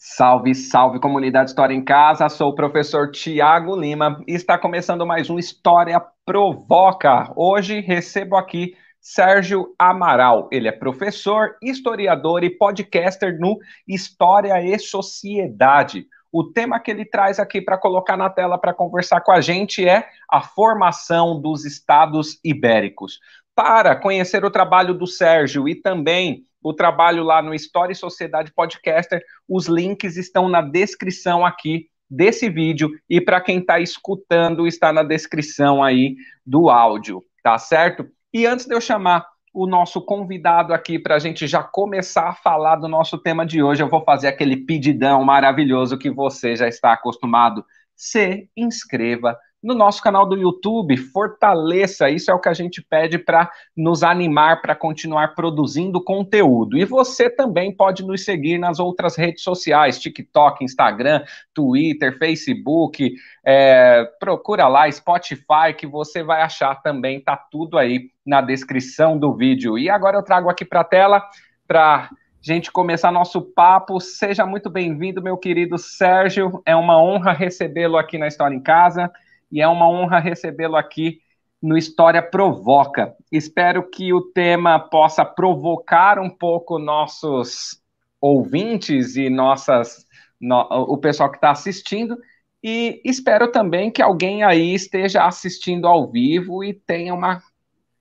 Salve, salve comunidade História em Casa. Sou o professor Tiago Lima e está começando mais um História Provoca. Hoje recebo aqui Sérgio Amaral. Ele é professor, historiador e podcaster no História e Sociedade. O tema que ele traz aqui para colocar na tela para conversar com a gente é a formação dos estados ibéricos. Para conhecer o trabalho do Sérgio e também o trabalho lá no História e Sociedade Podcaster. Os links estão na descrição aqui desse vídeo e para quem está escutando está na descrição aí do áudio, tá certo? E antes de eu chamar o nosso convidado aqui para a gente já começar a falar do nosso tema de hoje, eu vou fazer aquele pedidão maravilhoso que você já está acostumado. Se inscreva no nosso canal do YouTube, fortaleça, isso é o que a gente pede para nos animar para continuar produzindo conteúdo. E você também pode nos seguir nas outras redes sociais, TikTok, Instagram, Twitter, Facebook, é, procura lá Spotify que você vai achar também, tá tudo aí na descrição do vídeo. E agora eu trago aqui para a tela para gente começar nosso papo. Seja muito bem-vindo, meu querido Sérgio. É uma honra recebê-lo aqui na História em Casa e é uma honra recebê-lo aqui no História Provoca. Espero que o tema possa provocar um pouco nossos ouvintes e nossas no, o pessoal que está assistindo e espero também que alguém aí esteja assistindo ao vivo e tenha uma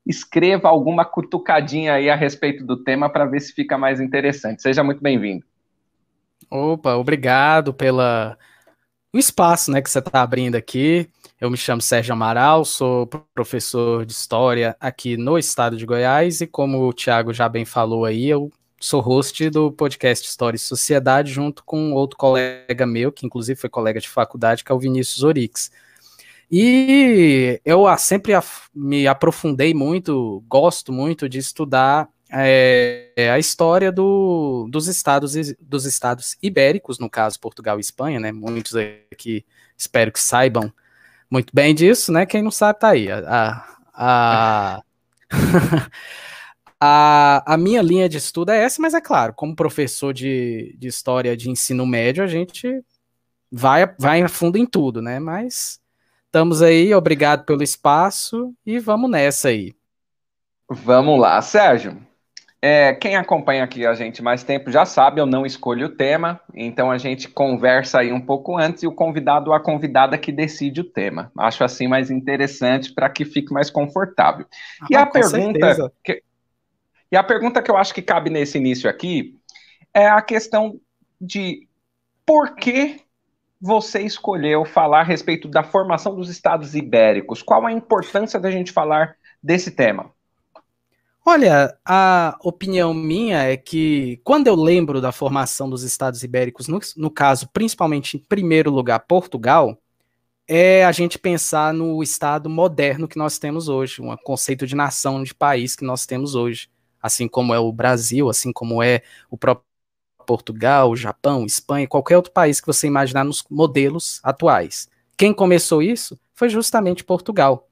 escreva alguma cutucadinha aí a respeito do tema para ver se fica mais interessante. Seja muito bem-vindo. Opa, obrigado pela o espaço, né, que você está abrindo aqui. Eu me chamo Sérgio Amaral, sou professor de História aqui no estado de Goiás e como o Tiago já bem falou aí, eu sou host do podcast História e Sociedade junto com outro colega meu, que inclusive foi colega de faculdade, que é o Vinícius Orix. E eu sempre me aprofundei muito, gosto muito de estudar é, a história do, dos estados dos estados ibéricos, no caso Portugal e Espanha, né? Muitos aqui espero que saibam muito bem disso, né? Quem não sabe tá aí. A, a, a, a, minha linha de estudo é essa, mas é claro, como professor de, de história de ensino médio, a gente vai, vai a fundo em tudo, né? Mas estamos aí, obrigado pelo espaço e vamos nessa aí. Vamos lá, Sérgio. É, quem acompanha aqui a gente mais tempo já sabe, eu não escolho o tema, então a gente conversa aí um pouco antes e o convidado ou a convidada que decide o tema. Acho assim mais interessante para que fique mais confortável. Ah, e a pergunta que, e a pergunta que eu acho que cabe nesse início aqui é a questão de por que você escolheu falar a respeito da formação dos estados ibéricos? Qual a importância da gente falar desse tema? Olha, a opinião minha é que quando eu lembro da formação dos Estados Ibéricos, no, no, caso, principalmente em primeiro lugar, Portugal, é a gente pensar no Estado moderno que nós temos hoje, um conceito de nação, de país que nós temos hoje, assim como é o Brasil, assim como é o próprio Portugal, Japão, Espanha, qualquer outro país que você imaginar nos modelos atuais. Quem começou isso foi justamente Portugal.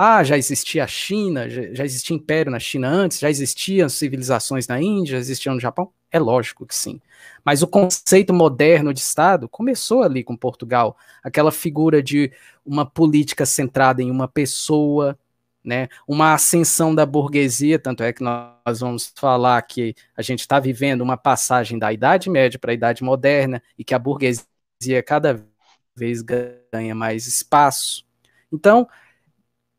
Ah, já existia a China, já, existia império na China antes, já existiam civilizações na Índia, já existiam no Japão? É lógico que sim. Mas o conceito moderno de Estado começou ali com Portugal. Aquela figura de uma política centrada em uma pessoa, né, uma ascensão da burguesia, tanto é que nós vamos falar que a gente está vivendo uma passagem da Idade Média para a Idade Moderna e que a burguesia cada vez ganha mais espaço. Então,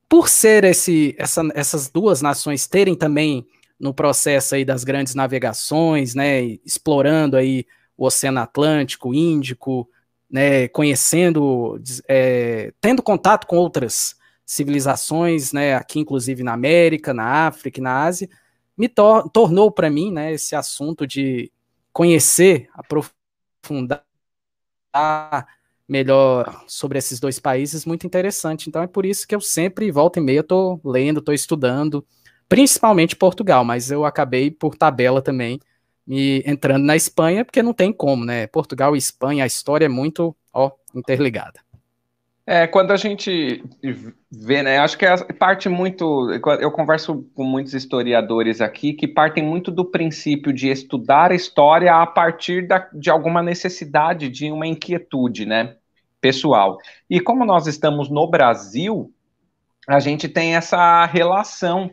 por ser esse, essa, essas duas nações terem também no processo aí das grandes navegações, né, explorando aí o Oceano Atlântico, Índico, né, conhecendo, é, tendo contato com outras civilizações, né, aqui inclusive na América, na África e na Ásia, me tor tornou para mim, né, esse assunto de conhecer, aprofundar melhor sobre esses dois países muito interessante. Então é por isso que eu sempre, volta e meia, estou lendo, estou estudando, principalmente Portugal, mas eu acabei por tabela também me entrando na Espanha, porque não tem como, né? Portugal e Espanha, a história é muito, ó, interligada. É, quando a gente vê, né, acho que é parte muito, eu converso com muitos historiadores aqui que partem muito do princípio de estudar a história a partir da, de alguma necessidade, de uma inquietude, né, pessoal. E como nós estamos no Brasil, a gente tem essa relação,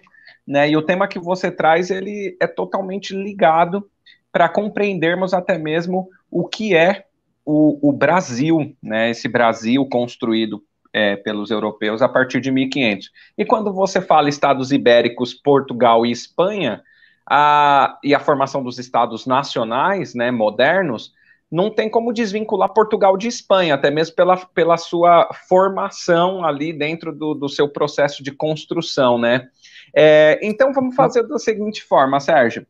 né, e o tema que você traz, ele é totalmente ligado para compreendermos até mesmo o que é o, o Brasil, né, esse Brasil construído é, pelos europeus a partir de 1500. E quando você fala Estados Ibéricos, Portugal e Espanha, a, e a formação dos Estados nacionais, né, modernos, não tem como desvincular Portugal de Espanha, até mesmo pela, pela sua formação ali dentro do, do seu processo de construção, né? É, então vamos fazer da seguinte forma, Sérgio.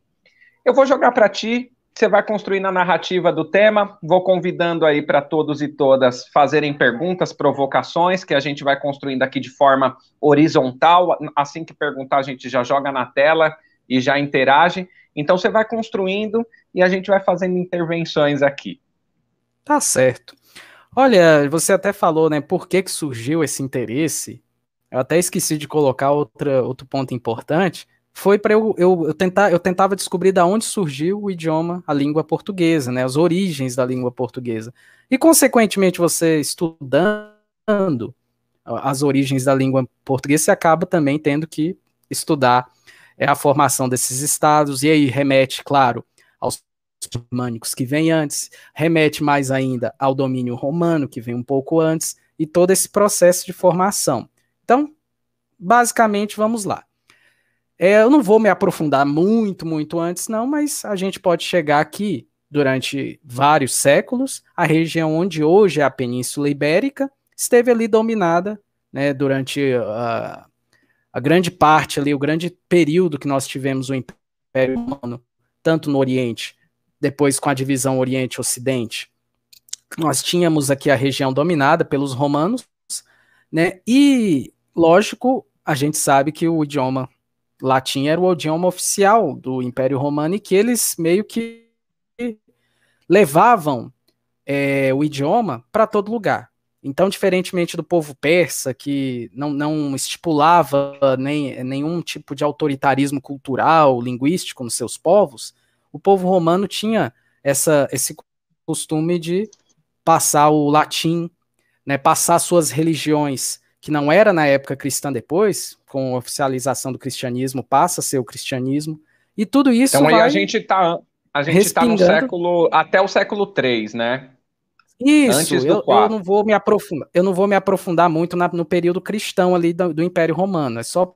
Eu vou jogar para ti você vai construindo a narrativa do tema. Vou convidando aí para todos e todas fazerem perguntas, provocações, que a gente vai construindo aqui de forma horizontal. Assim que perguntar, a gente já joga na tela e já interage. Então você vai construindo e a gente vai fazendo intervenções aqui. Tá certo. Olha, você até falou, né, por que, que surgiu esse interesse? Eu até esqueci de colocar outra, outro ponto importante foi para eu, eu, eu, tentar, eu tentava descobrir da onde surgiu o idioma, a língua portuguesa, né, as origens da língua portuguesa. E, consequentemente, você estudando as origens da língua portuguesa, você acaba também tendo que estudar é, a formação desses estados, e aí remete, claro, aos germânicos que vem antes, remete mais ainda ao domínio romano, que vem um pouco antes, e todo esse processo de formação. Então, basicamente, vamos lá. É, eu não vou me aprofundar muito, muito antes, não, mas a gente pode chegar aqui durante vários séculos. A região onde hoje é a Península Ibérica esteve ali dominada né, durante a, a grande parte ali, o grande período que nós tivemos o Império Romano, tanto no Oriente, depois com a divisão Oriente-Ocidente. Nós tínhamos aqui a região dominada pelos romanos, né? E, lógico, a gente sabe que o idioma latim era o idioma oficial do Império Romano e que eles meio que levavam é, o idioma para todo lugar. Então, diferentemente do povo persa, que não, não estipulava nem, nenhum tipo de autoritarismo cultural, linguístico nos seus povos, o povo romano tinha essa, esse costume de passar o latim, né, passar suas religiões que não era na época cristã depois, com a oficialização do cristianismo, passa a ser o cristianismo, e tudo isso Então aí a gente está a gente tá no século até o século 3, né? Isso, eu, eu, não vou me aprofundar, eu não vou me aprofundar muito na, no período cristão ali do, do Império Romano, é só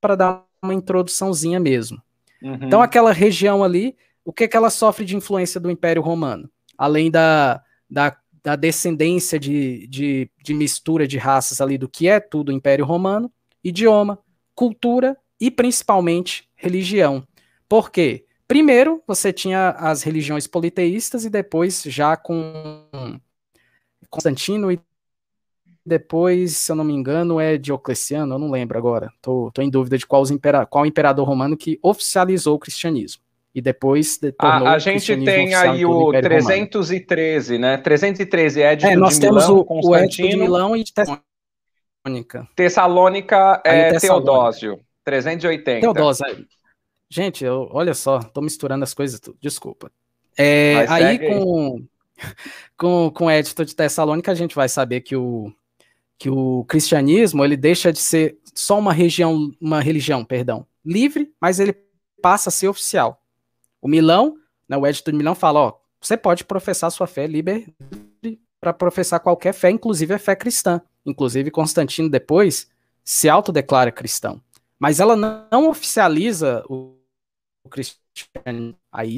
para dar uma introduçãozinha mesmo. Uhum. Então aquela região ali, o que, que ela sofre de influência do Império Romano? Além da, da da descendência de, de, de mistura de raças ali do que é tudo o Império Romano, idioma, cultura e principalmente religião. Por quê? Primeiro, você tinha as religiões politeístas e depois já com Constantino e depois, se eu não me engano, é Diocleciano, eu não lembro agora. Tô, tô em dúvida de qual, impera, qual imperador romano que oficializou o cristianismo e depois a, a gente tem aí o 313, Romano. né? 313 é é, nós de temos Milão, o, Constantino. O de Milão e de Tessalônica. Tessalônica é Teodósio. 380. Teodósio. Gente, eu, olha só, tô misturando as coisas, desculpa. É, aí com, com, com o Edito de Tessalônica, a gente vai saber que o, que o cristianismo ele deixa de ser só uma região, uma religião, perdão, livre, mas ele passa a ser oficial. O Milão, né, o Edito de Milão fala, ó, você pode professar sua fé livre para professar qualquer fé, inclusive a fé cristã. Inclusive Constantino depois se autodeclara cristão. Mas ela não oficializa o, o cristianismo. Aí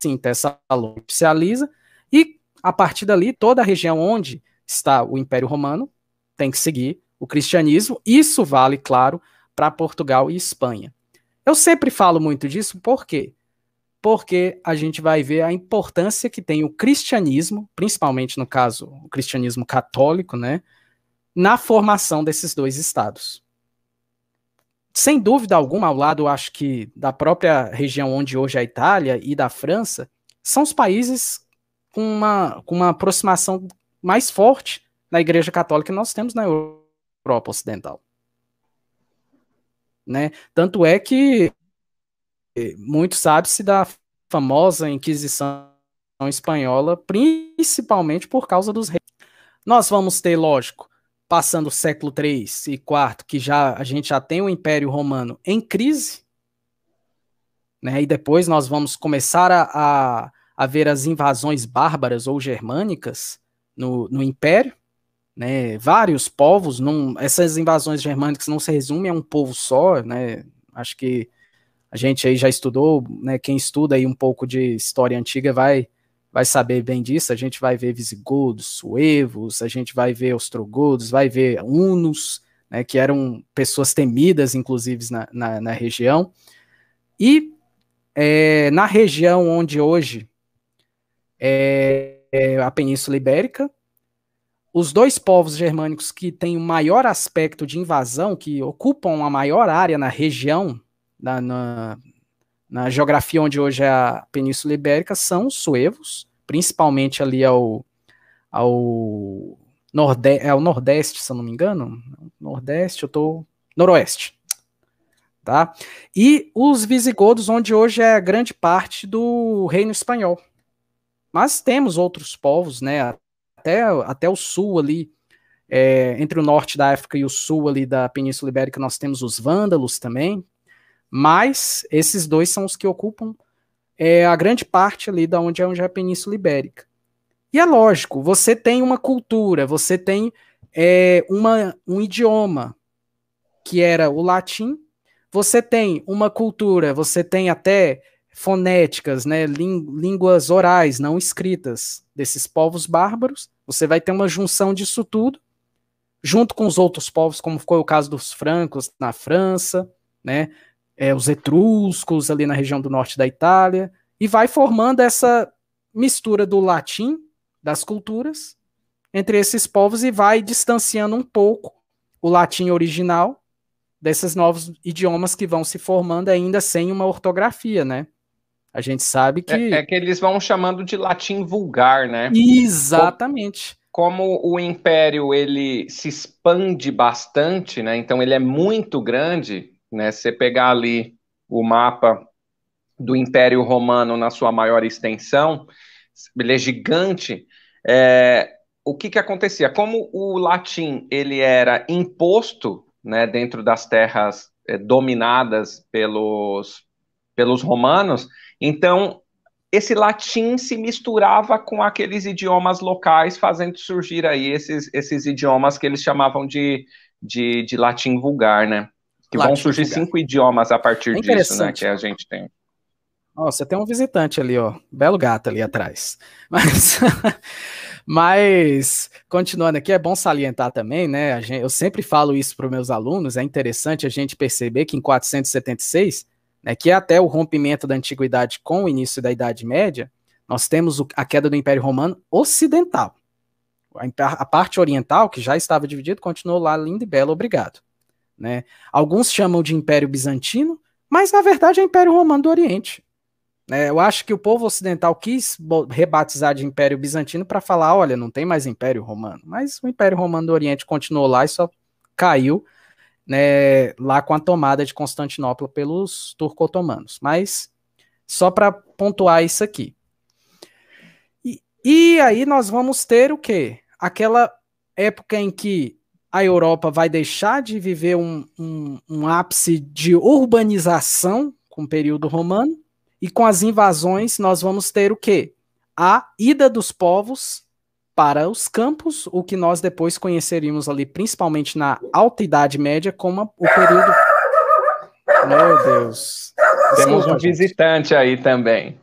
sim, Tessalônica oficializa e a partir dali toda a região onde está o Império Romano tem que seguir o cristianismo. Isso vale, claro, para Portugal e Espanha. Eu sempre falo muito disso, por quê? porque a gente vai ver a importância que tem o cristianismo, principalmente no caso o cristianismo católico, né, na formação desses dois estados. Sem dúvida alguma, ao lado, acho que da própria região onde hoje é a Itália e da França, são os países com uma, com uma aproximação mais forte na Igreja Católica que nós temos na Europa Ocidental. Né? Tanto é que muito sabe-se da famosa Inquisição espanhola, principalmente por causa dos reis. Nós vamos ter, lógico, passando o século III e IV, que já a gente já tem o Império Romano em crise, né? E depois nós vamos começar a, a, a ver as invasões bárbaras ou germânicas no, no Império, né? Vários povos, não, essas invasões germânicas não se resumem a um povo só, né? Acho que a gente aí já estudou, né? Quem estuda aí um pouco de história antiga vai vai saber bem disso. A gente vai ver visigodos, suevos, a gente vai ver ostrogodos, vai ver hunos, né, que eram pessoas temidas, inclusive, na, na, na região. E é, na região onde hoje é, é a Península Ibérica, os dois povos germânicos que têm o maior aspecto de invasão, que ocupam a maior área na região, na, na, na geografia onde hoje é a Península Ibérica são os suevos, principalmente ali ao, ao, norde, é ao nordeste, se eu não me engano. Nordeste, eu tô. Noroeste. Tá? E os visigodos, onde hoje é grande parte do reino espanhol. Mas temos outros povos, né? Até, até o sul ali, é, entre o norte da África e o sul ali da Península Ibérica, nós temos os vândalos também, mas esses dois são os que ocupam é, a grande parte ali da onde é, onde é a Península Ibérica. E é lógico, você tem uma cultura, você tem é, uma, um idioma, que era o latim, você tem uma cultura, você tem até fonéticas, né, línguas orais, não escritas, desses povos bárbaros, você vai ter uma junção disso tudo, junto com os outros povos, como foi o caso dos francos na França, né, é, os etruscos ali na região do norte da Itália, e vai formando essa mistura do latim, das culturas, entre esses povos e vai distanciando um pouco o latim original desses novos idiomas que vão se formando ainda sem uma ortografia, né? A gente sabe que. É, é que eles vão chamando de latim vulgar, né? Exatamente. Como, como o império ele se expande bastante, né? Então ele é muito grande, né? Você pegar ali o mapa do Império Romano na sua maior extensão, ele é gigante. É, o que, que acontecia? Como o latim ele era imposto né, dentro das terras é, dominadas pelos, pelos romanos, então esse latim se misturava com aqueles idiomas locais, fazendo surgir aí esses, esses idiomas que eles chamavam de, de, de latim vulgar, né? Que vão surgir cinco idiomas a partir é disso, né? Que a gente tem. Nossa, tem um visitante ali, ó. Belo gato ali atrás. Mas, mas continuando aqui, é bom salientar também, né? Gente, eu sempre falo isso para os meus alunos. É interessante a gente perceber que em 476, né, que é até o rompimento da antiguidade com o início da Idade Média, nós temos a queda do Império Romano Ocidental. A parte oriental, que já estava dividido, continuou lá linda e bela, obrigado. Né? Alguns chamam de Império Bizantino, mas na verdade é Império Romano do Oriente. Né? Eu acho que o povo ocidental quis rebatizar de Império Bizantino para falar: olha, não tem mais Império Romano. Mas o Império Romano do Oriente continuou lá e só caiu né, lá com a tomada de Constantinopla pelos turco-otomanos. Mas só para pontuar isso aqui. E, e aí nós vamos ter o quê? Aquela época em que a Europa vai deixar de viver um, um, um ápice de urbanização com o período romano, e com as invasões nós vamos ter o quê? A ida dos povos para os campos, o que nós depois conheceríamos ali, principalmente na Alta Idade Média, como o período. Meu Deus. Temos um gente. visitante aí também.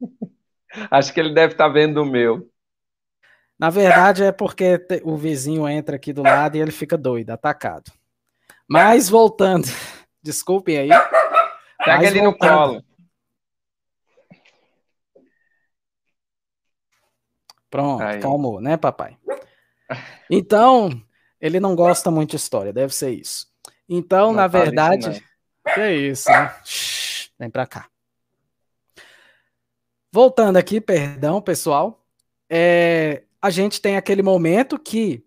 Acho que ele deve estar vendo o meu. Na verdade, é porque o vizinho entra aqui do lado e ele fica doido, atacado. Mas voltando, desculpem aí. Pega ele no colo. Pronto, aí. calmou, né, papai? Então, ele não gosta muito de história, deve ser isso. Então, não na verdade, isso, que é isso, né? Shhh, vem pra cá. Voltando aqui, perdão, pessoal. É, a gente tem aquele momento que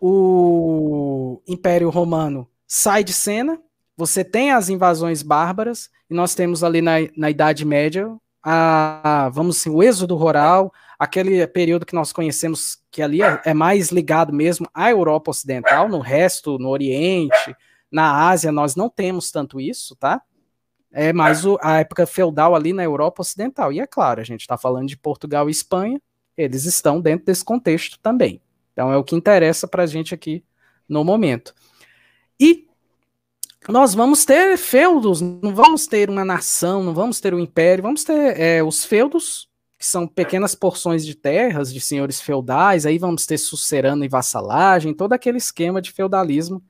o Império Romano sai de cena, você tem as invasões bárbaras, e nós temos ali na, na Idade Média a, vamos assim, o êxodo rural, aquele período que nós conhecemos que ali é, é mais ligado mesmo à Europa Ocidental, no resto, no Oriente, na Ásia, nós não temos tanto isso, tá? É mais o, a época feudal ali na Europa Ocidental. E é claro, a gente está falando de Portugal e Espanha, eles estão dentro desse contexto também. Então é o que interessa para a gente aqui no momento. E nós vamos ter feudos, não vamos ter uma nação, não vamos ter um império, vamos ter é, os feudos, que são pequenas porções de terras de senhores feudais, aí vamos ter sucerano e vassalagem, todo aquele esquema de feudalismo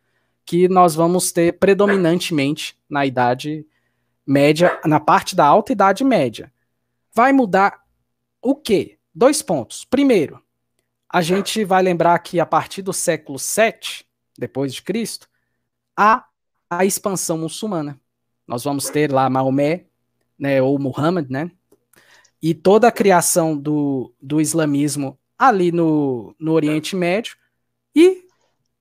que nós vamos ter predominantemente na Idade Média, na parte da Alta Idade Média. Vai mudar o quê? Dois pontos. Primeiro, a gente vai lembrar que a partir do século VII, depois de Cristo, há a expansão muçulmana. Nós vamos ter lá Maomé, né, ou Muhammad, né, e toda a criação do, do islamismo ali no, no Oriente Médio, e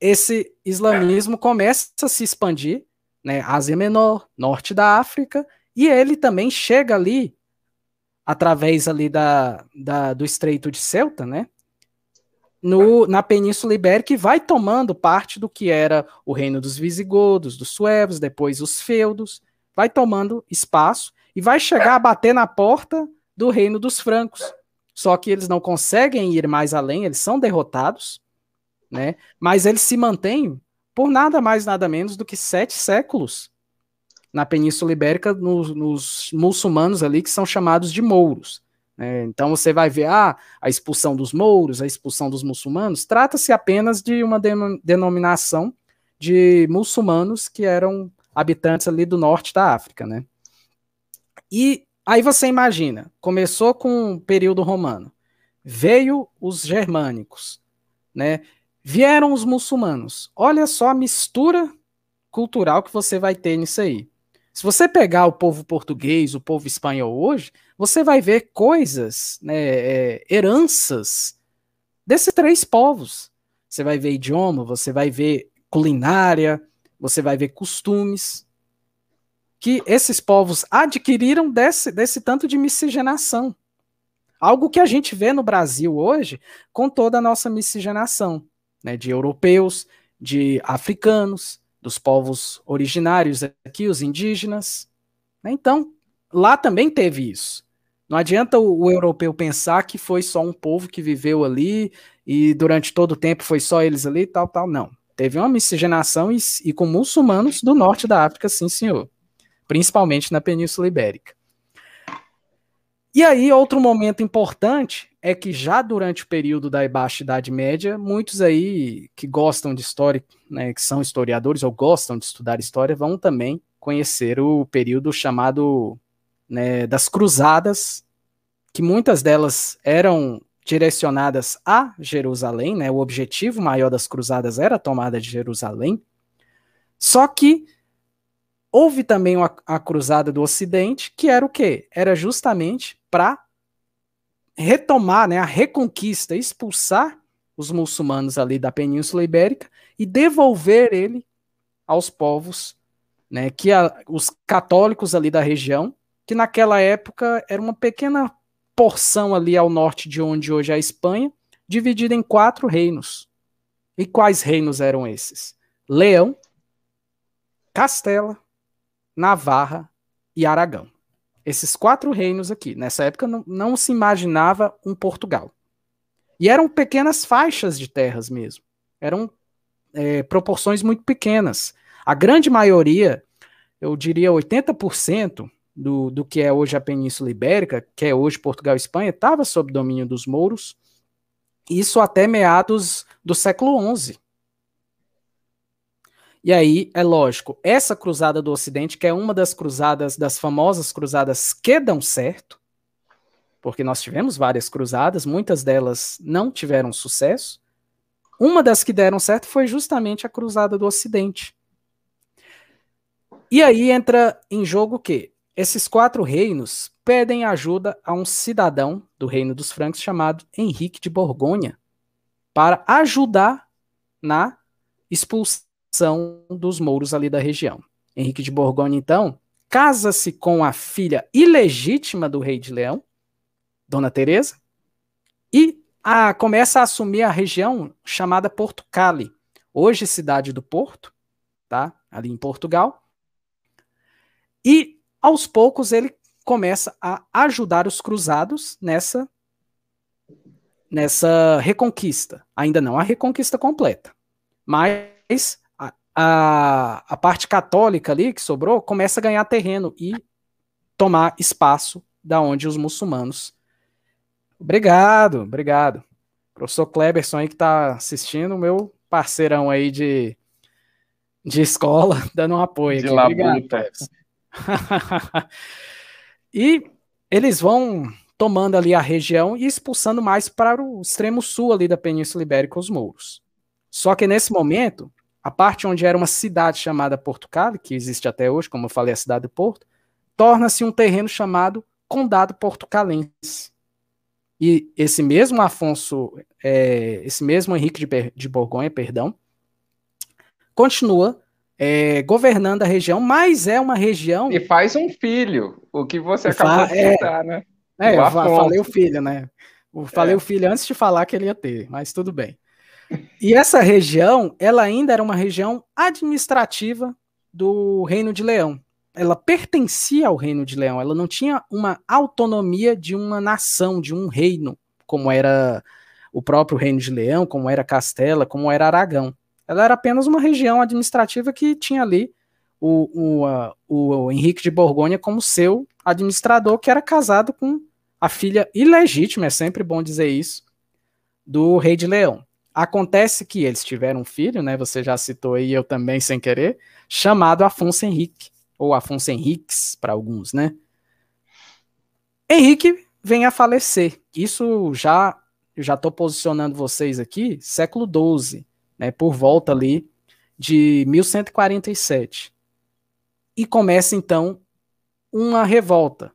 esse islamismo começa a se expandir, né, Ásia Menor, norte da África, e ele também chega ali, através ali da, da do Estreito de Ceuta, né, no, na Península Ibérica e vai tomando parte do que era o reino dos visigodos, dos suevos, depois os feudos, vai tomando espaço e vai chegar a bater na porta do reino dos francos. Só que eles não conseguem ir mais além, eles são derrotados, né? Mas eles se mantêm por nada mais nada menos do que sete séculos na Península Ibérica, nos, nos muçulmanos ali que são chamados de mouros. É, então você vai ver ah, a expulsão dos mouros, a expulsão dos muçulmanos, trata-se apenas de uma denominação de muçulmanos que eram habitantes ali do norte da África, né? E aí você imagina, começou com o período romano, veio os germânicos, né? Vieram os muçulmanos. Olha só a mistura cultural que você vai ter nisso aí. Se você pegar o povo português, o povo espanhol hoje, você vai ver coisas, né, é, heranças desses três povos. Você vai ver idioma, você vai ver culinária, você vai ver costumes que esses povos adquiriram desse, desse tanto de miscigenação. Algo que a gente vê no Brasil hoje com toda a nossa miscigenação, né, de europeus, de africanos, dos povos originários aqui, os indígenas. Né? Então, lá também teve isso. Não adianta o, europeu pensar que foi só um povo que viveu ali e durante todo o tempo foi só eles ali, tal, tal. Não. Teve uma miscigenação e, e com muçulmanos do norte da África, sim, senhor. Principalmente na Península Ibérica. E aí, outro momento importante é que já durante o período da Baixa Idade Média, muitos aí que gostam de história, né, que são historiadores ou gostam de estudar história, vão também conhecer o período chamado né, das Cruzadas, que muitas delas eram direcionadas a Jerusalém, né, o objetivo maior das Cruzadas era a tomada de Jerusalém, só que Houve também a, a Cruzada do Ocidente, que era o quê? Era justamente para retomar né, a reconquista, expulsar os muçulmanos ali da Península Ibérica e devolver ele aos povos, né, que a, os católicos ali da região, que naquela época era uma pequena porção ali ao norte de onde hoje é a Espanha, dividida em quatro reinos. E quais reinos eram esses? Leão, Castela, Navarra e Aragão. Esses quatro reinos aqui. Nessa época não, não se imaginava um Portugal. E eram pequenas faixas de terras mesmo. Eram é, proporções muito pequenas. A grande maioria, eu diria 80% do, do que é hoje a Península Ibérica, que é hoje Portugal e Espanha, estava sob domínio dos mouros. Isso até meados do século XI. E aí, é lógico, essa cruzada do Ocidente, que é uma das cruzadas, das famosas cruzadas que dão certo, porque nós tivemos várias cruzadas, muitas delas não tiveram sucesso. Uma das que deram certo foi justamente a cruzada do Ocidente. E aí entra em jogo o quê? Esses quatro reinos pedem ajuda a um cidadão do reino dos francos chamado Henrique de Borgonha, para ajudar na expulsão dos mouros ali da região. Henrique de Borgonha, então, casa-se com a filha ilegítima do rei de Leão, Dona Teresa, e a, começa a assumir a região chamada Porto Cali, hoje cidade do Porto, tá? Ali em Portugal. E aos poucos ele começa a ajudar os cruzados nessa nessa reconquista. Ainda não a reconquista completa, mas a, a, parte católica ali que sobrou começa a ganhar terreno e tomar espaço da onde os muçulmanos. Obrigado, obrigado. Professor Kleberson aí que está assistindo, meu parceirão aí de, de escola, dando um apoio de aqui. Obrigado, e eles vão tomando ali a região e expulsando mais para o extremo sul ali da Península Ibérica os mouros. Só que nesse momento, a parte onde era uma cidade chamada Porto Cali, que existe até hoje, como eu falei, a cidade do Porto, torna-se um terreno chamado Condado Portucalense. E esse mesmo Afonso, é, esse mesmo Henrique de, de Borgonha, perdão, continua é, governando a região, mas é uma região. E faz um filho, o que você acabou de citar, é, né? É, eu falei o filho, né? Eu falei é. o filho antes de falar que ele ia ter, mas tudo bem. E essa região, ela ainda era uma região administrativa do Reino de Leão. Ela pertencia ao Reino de Leão, ela não tinha uma autonomia de uma nação, de um reino, como era o próprio Reino de Leão, como era Castela, como era Aragão. Ela era apenas uma região administrativa que tinha ali o, o, a, o Henrique de Borgonha como seu administrador, que era casado com a filha ilegítima, é sempre bom dizer isso, do rei de Leão. Acontece que eles tiveram um filho, né? Você já citou aí, eu também sem querer, chamado Afonso Henrique, ou Afonso Henriques para alguns, né? Henrique vem a falecer. Isso já já estou posicionando vocês aqui, século XII, né? Por volta ali de 1147 e começa então uma revolta.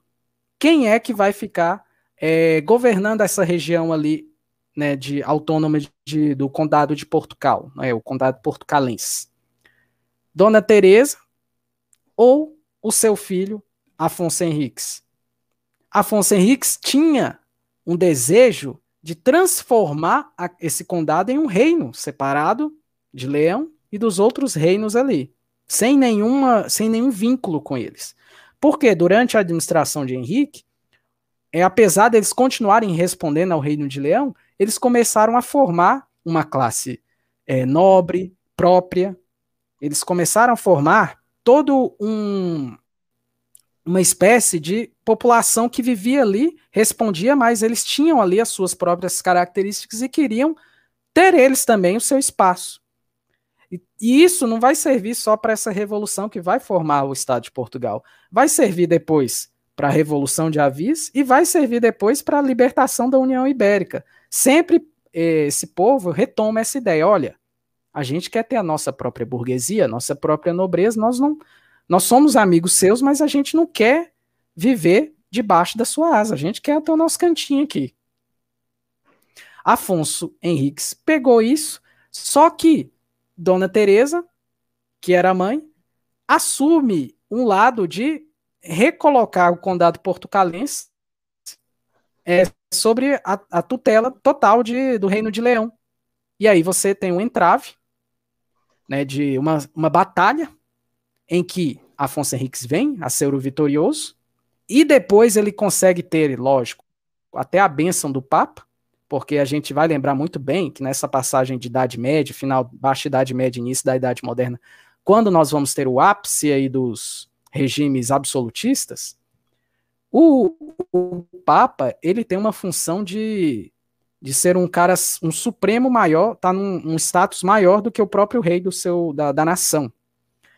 Quem é que vai ficar é, governando essa região ali, né, de autônoma de, do condado de Portugal, né, o condado portucalense? Dona Teresa ou o seu filho Afonso Henriques? Afonso Henriques tinha um desejo de transformar a, esse condado em um reino separado de Leão e dos outros reinos ali sem, nenhuma, sem nenhum vínculo com eles. Porque durante a administração de Henrique, é, apesar deles continuarem respondendo ao Reino de Leão, eles começaram a formar uma classe é, nobre, própria. Eles começaram a formar todo um, uma espécie de população que vivia ali, respondia, mas eles tinham ali as suas próprias características e queriam ter eles também o seu espaço. E, e isso não vai servir só para essa revolução que vai formar o Estado de Portugal. Vai servir depois para a Revolução de Avis e vai servir depois para a libertação da União Ibérica. Sempre eh, esse povo retoma essa ideia: olha, a gente quer ter a nossa própria burguesia, a nossa própria nobreza, nós não. Nós somos amigos seus, mas a gente não quer viver debaixo da sua asa, a gente quer ter o nosso cantinho aqui. Afonso Henriques pegou isso, só que Dona Teresa, que era a mãe, assume um lado de recolocar o condado portucalense é, sobre a, a, tutela total de, do Reino de Leão. E aí você tem um entrave né, de uma, uma batalha em que Afonso Henriques vem a ser o vitorioso, e depois ele consegue ter, lógico, até a bênção do Papa, porque a gente vai lembrar muito bem que nessa passagem de Idade Média, final, baixa Idade Média, início da Idade Moderna, quando nós vamos ter o ápice aí dos regimes absolutistas, o, o Papa ele tem uma função de, de ser um cara, um supremo maior, tá num um status maior do que o próprio rei do seu da, da nação.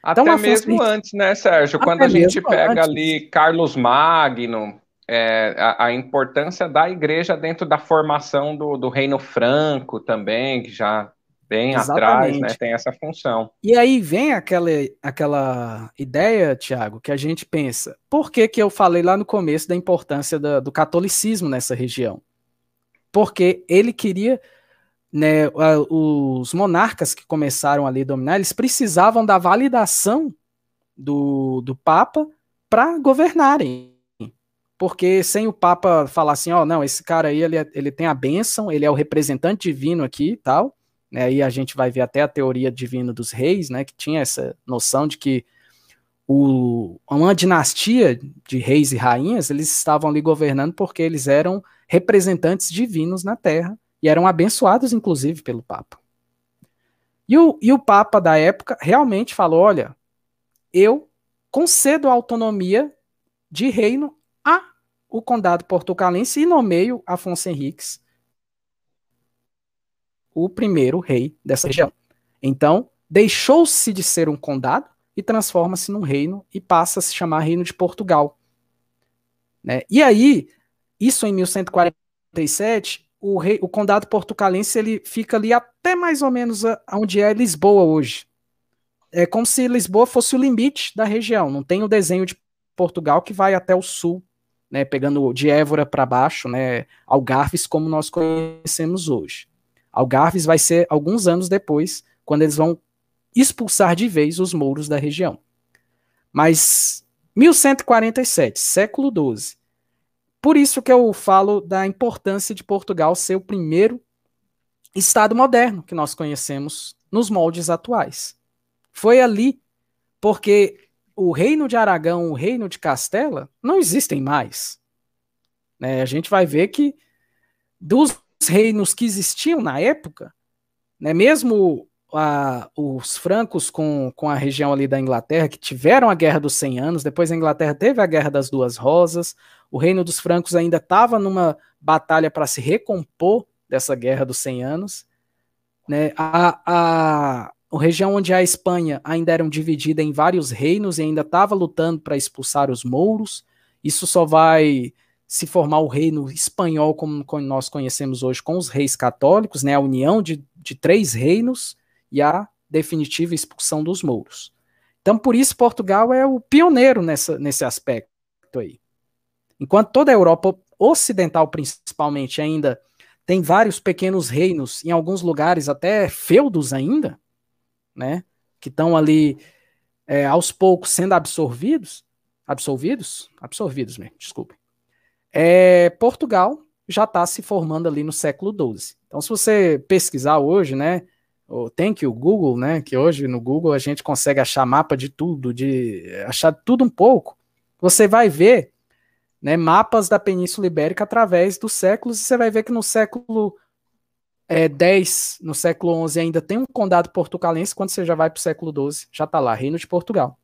Até então, mesmo antes, né, Sérgio? Quando a gente pega antes. ali Carlos Magno, é, a, a, importância da igreja dentro da formação do, do Reino Franco também, que já bem Exatamente. atrás, né, tem essa função. E aí vem aquela, aquela ideia, Tiago, que a gente pensa, por que, que eu falei lá no começo da importância da, do catolicismo nessa região? Porque ele queria né, os monarcas que começaram ali a dominar, eles precisavam da validação do, do Papa para governarem. Porque sem o Papa falar assim, ó, oh, não, esse cara aí, ele, é, ele tem a bênção, ele é o representante divino aqui e tal, né, aí a gente vai ver até a teoria divina dos reis, né, que tinha essa noção de que o, uma dinastia de reis e rainhas, eles estavam ali governando porque eles eram representantes divinos na Terra e eram abençoados, inclusive, pelo Papa. E o, e o Papa da época realmente falou: olha, eu concedo a autonomia de reino a o condado portucalense e nomeio Afonso Henriques o primeiro rei dessa região. Então, deixou-se de ser um condado e transforma-se num reino e passa a se chamar Reino de Portugal. Né? E aí, isso em 1147, o, rei, o condado portucalense ele fica ali até mais ou menos onde é Lisboa hoje. É como se Lisboa fosse o limite da região. Não tem o desenho de Portugal que vai até o sul, né, pegando de Évora para baixo, né, Algarves como nós conhecemos hoje. Algarves vai ser alguns anos depois, quando eles vão expulsar de vez os mouros da região. Mas 1147, século XII, por isso que eu falo da importância de Portugal ser o primeiro Estado moderno que nós conhecemos nos moldes atuais. Foi ali, porque o reino de Aragão, o reino de Castela, não existem mais. Né? A gente vai ver que dos reinos que existiam na época, né, mesmo a, os francos com, com a região ali da Inglaterra, que tiveram a Guerra dos 100 Anos, depois a Inglaterra teve a Guerra das Duas Rosas, o Reino dos Francos ainda estava numa batalha para se recompor dessa Guerra dos 100 Anos. Né? A, a, a região onde a Espanha ainda era dividida em vários reinos e ainda estava lutando para expulsar os mouros. Isso só vai se formar o reino espanhol como, nós conhecemos hoje, com os reis católicos, né? a união de, de três reinos e a definitiva expulsão dos mouros. Então, por isso, Portugal é o pioneiro nessa, nesse aspecto aí. Enquanto toda a Europa ocidental, principalmente, ainda tem vários pequenos reinos, em alguns lugares até feudos ainda, né? Que estão ali é, aos poucos sendo absorvidos, absolvidos, absorvidos mesmo, desculpe. É, Portugal já está se formando ali no século XII. Então, se você pesquisar hoje, né, tem que o Google, né, que hoje no Google a gente consegue achar mapa de tudo, de achar tudo um pouco, você vai ver né, mapas da Península Ibérica através dos séculos, e você vai ver que no século é, 10, no século 11 ainda tem um condado portucalense, quando você já vai para o século 12, já está lá, Reino de Portugal.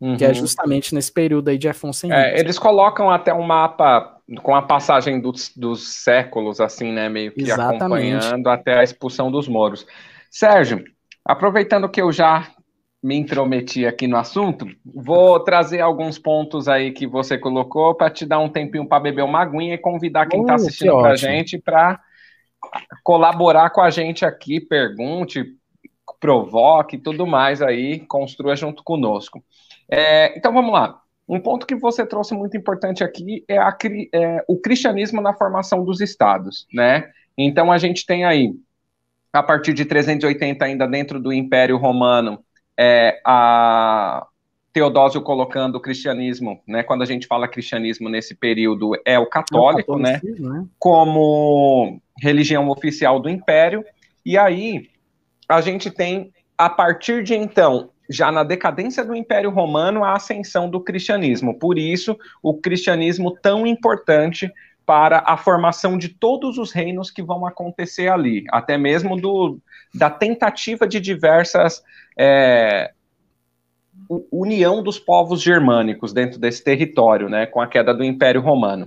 Uhum. Que é uhum. justamente nesse período aí de Afonso Henrique. É, eles colocam até um mapa com a passagem dos, dos séculos, assim, né? Meio que Exatamente. acompanhando até a expulsão dos moros. Sérgio, aproveitando que eu já me intrometi aqui no assunto, vou trazer alguns pontos aí que você colocou para te dar um tempinho para beber uma aguinha e convidar quem está uh, assistindo para a gente para colaborar com a gente aqui, pergunte, provoque, tudo mais aí, construa junto conosco. É, então vamos lá. Um ponto que você trouxe muito importante aqui é, a, é, o cristianismo na formação dos estados, né? Então a gente tem aí, a partir de 380 ainda dentro do Império Romano, é, a Teodósio colocando o cristianismo, né, quando a gente fala cristianismo nesse período, é o católico, é o né, né, como religião oficial do império, e aí a gente tem, a partir de então, já na decadência do Império Romano, a ascensão do cristianismo. Por isso, o cristianismo tão importante para a formação de todos os reinos que vão acontecer ali, até mesmo do, da tentativa de diversas é, união dos povos germânicos dentro desse território, né, com a queda do Império Romano.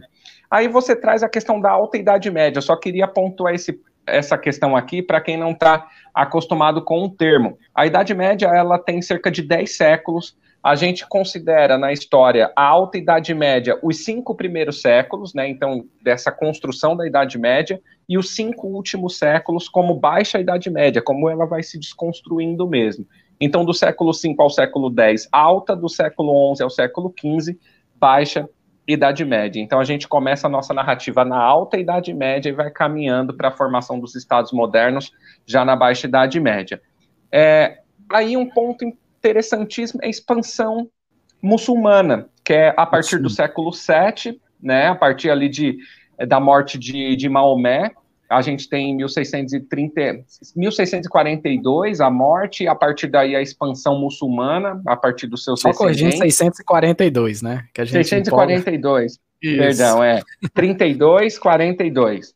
Aí você traz a questão da Alta Idade Média. Eu só queria pontuar esse, essa questão aqui para quem não está acostumado com o termo. A Idade Média ela tem cerca de 10 séculos. A gente considera na história a Alta Idade Média os cinco primeiros séculos, né? Então, dessa construção da Idade Média, e os cinco últimos séculos como Baixa Idade Média, como ela vai se desconstruindo mesmo. Então, do século V ao século X, alta, do século XI ao século XV, baixa Idade Média. Então a gente começa a nossa narrativa na Alta Idade Média e vai caminhando para a formação dos Estados modernos já na Baixa Idade Média. É, aí um ponto interessantíssimo é a expansão muçulmana, que é a partir Sim. do século VII, né, a partir ali de, da morte de, de Maomé, a gente tem 1630, 1642 a morte, a partir daí a expansão muçulmana, a partir dos seus Só corrigindo 642, né? Que a gente 642, perdão, é. 32, 42.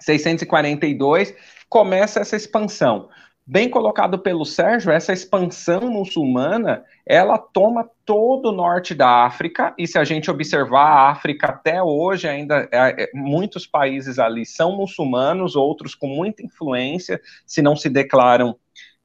642 começa essa expansão bem colocado pelo Sérgio, essa expansão muçulmana, ela toma todo o norte da África, e se a gente observar a África até hoje, ainda é, é, muitos países ali são muçulmanos, outros com muita influência, se não se declaram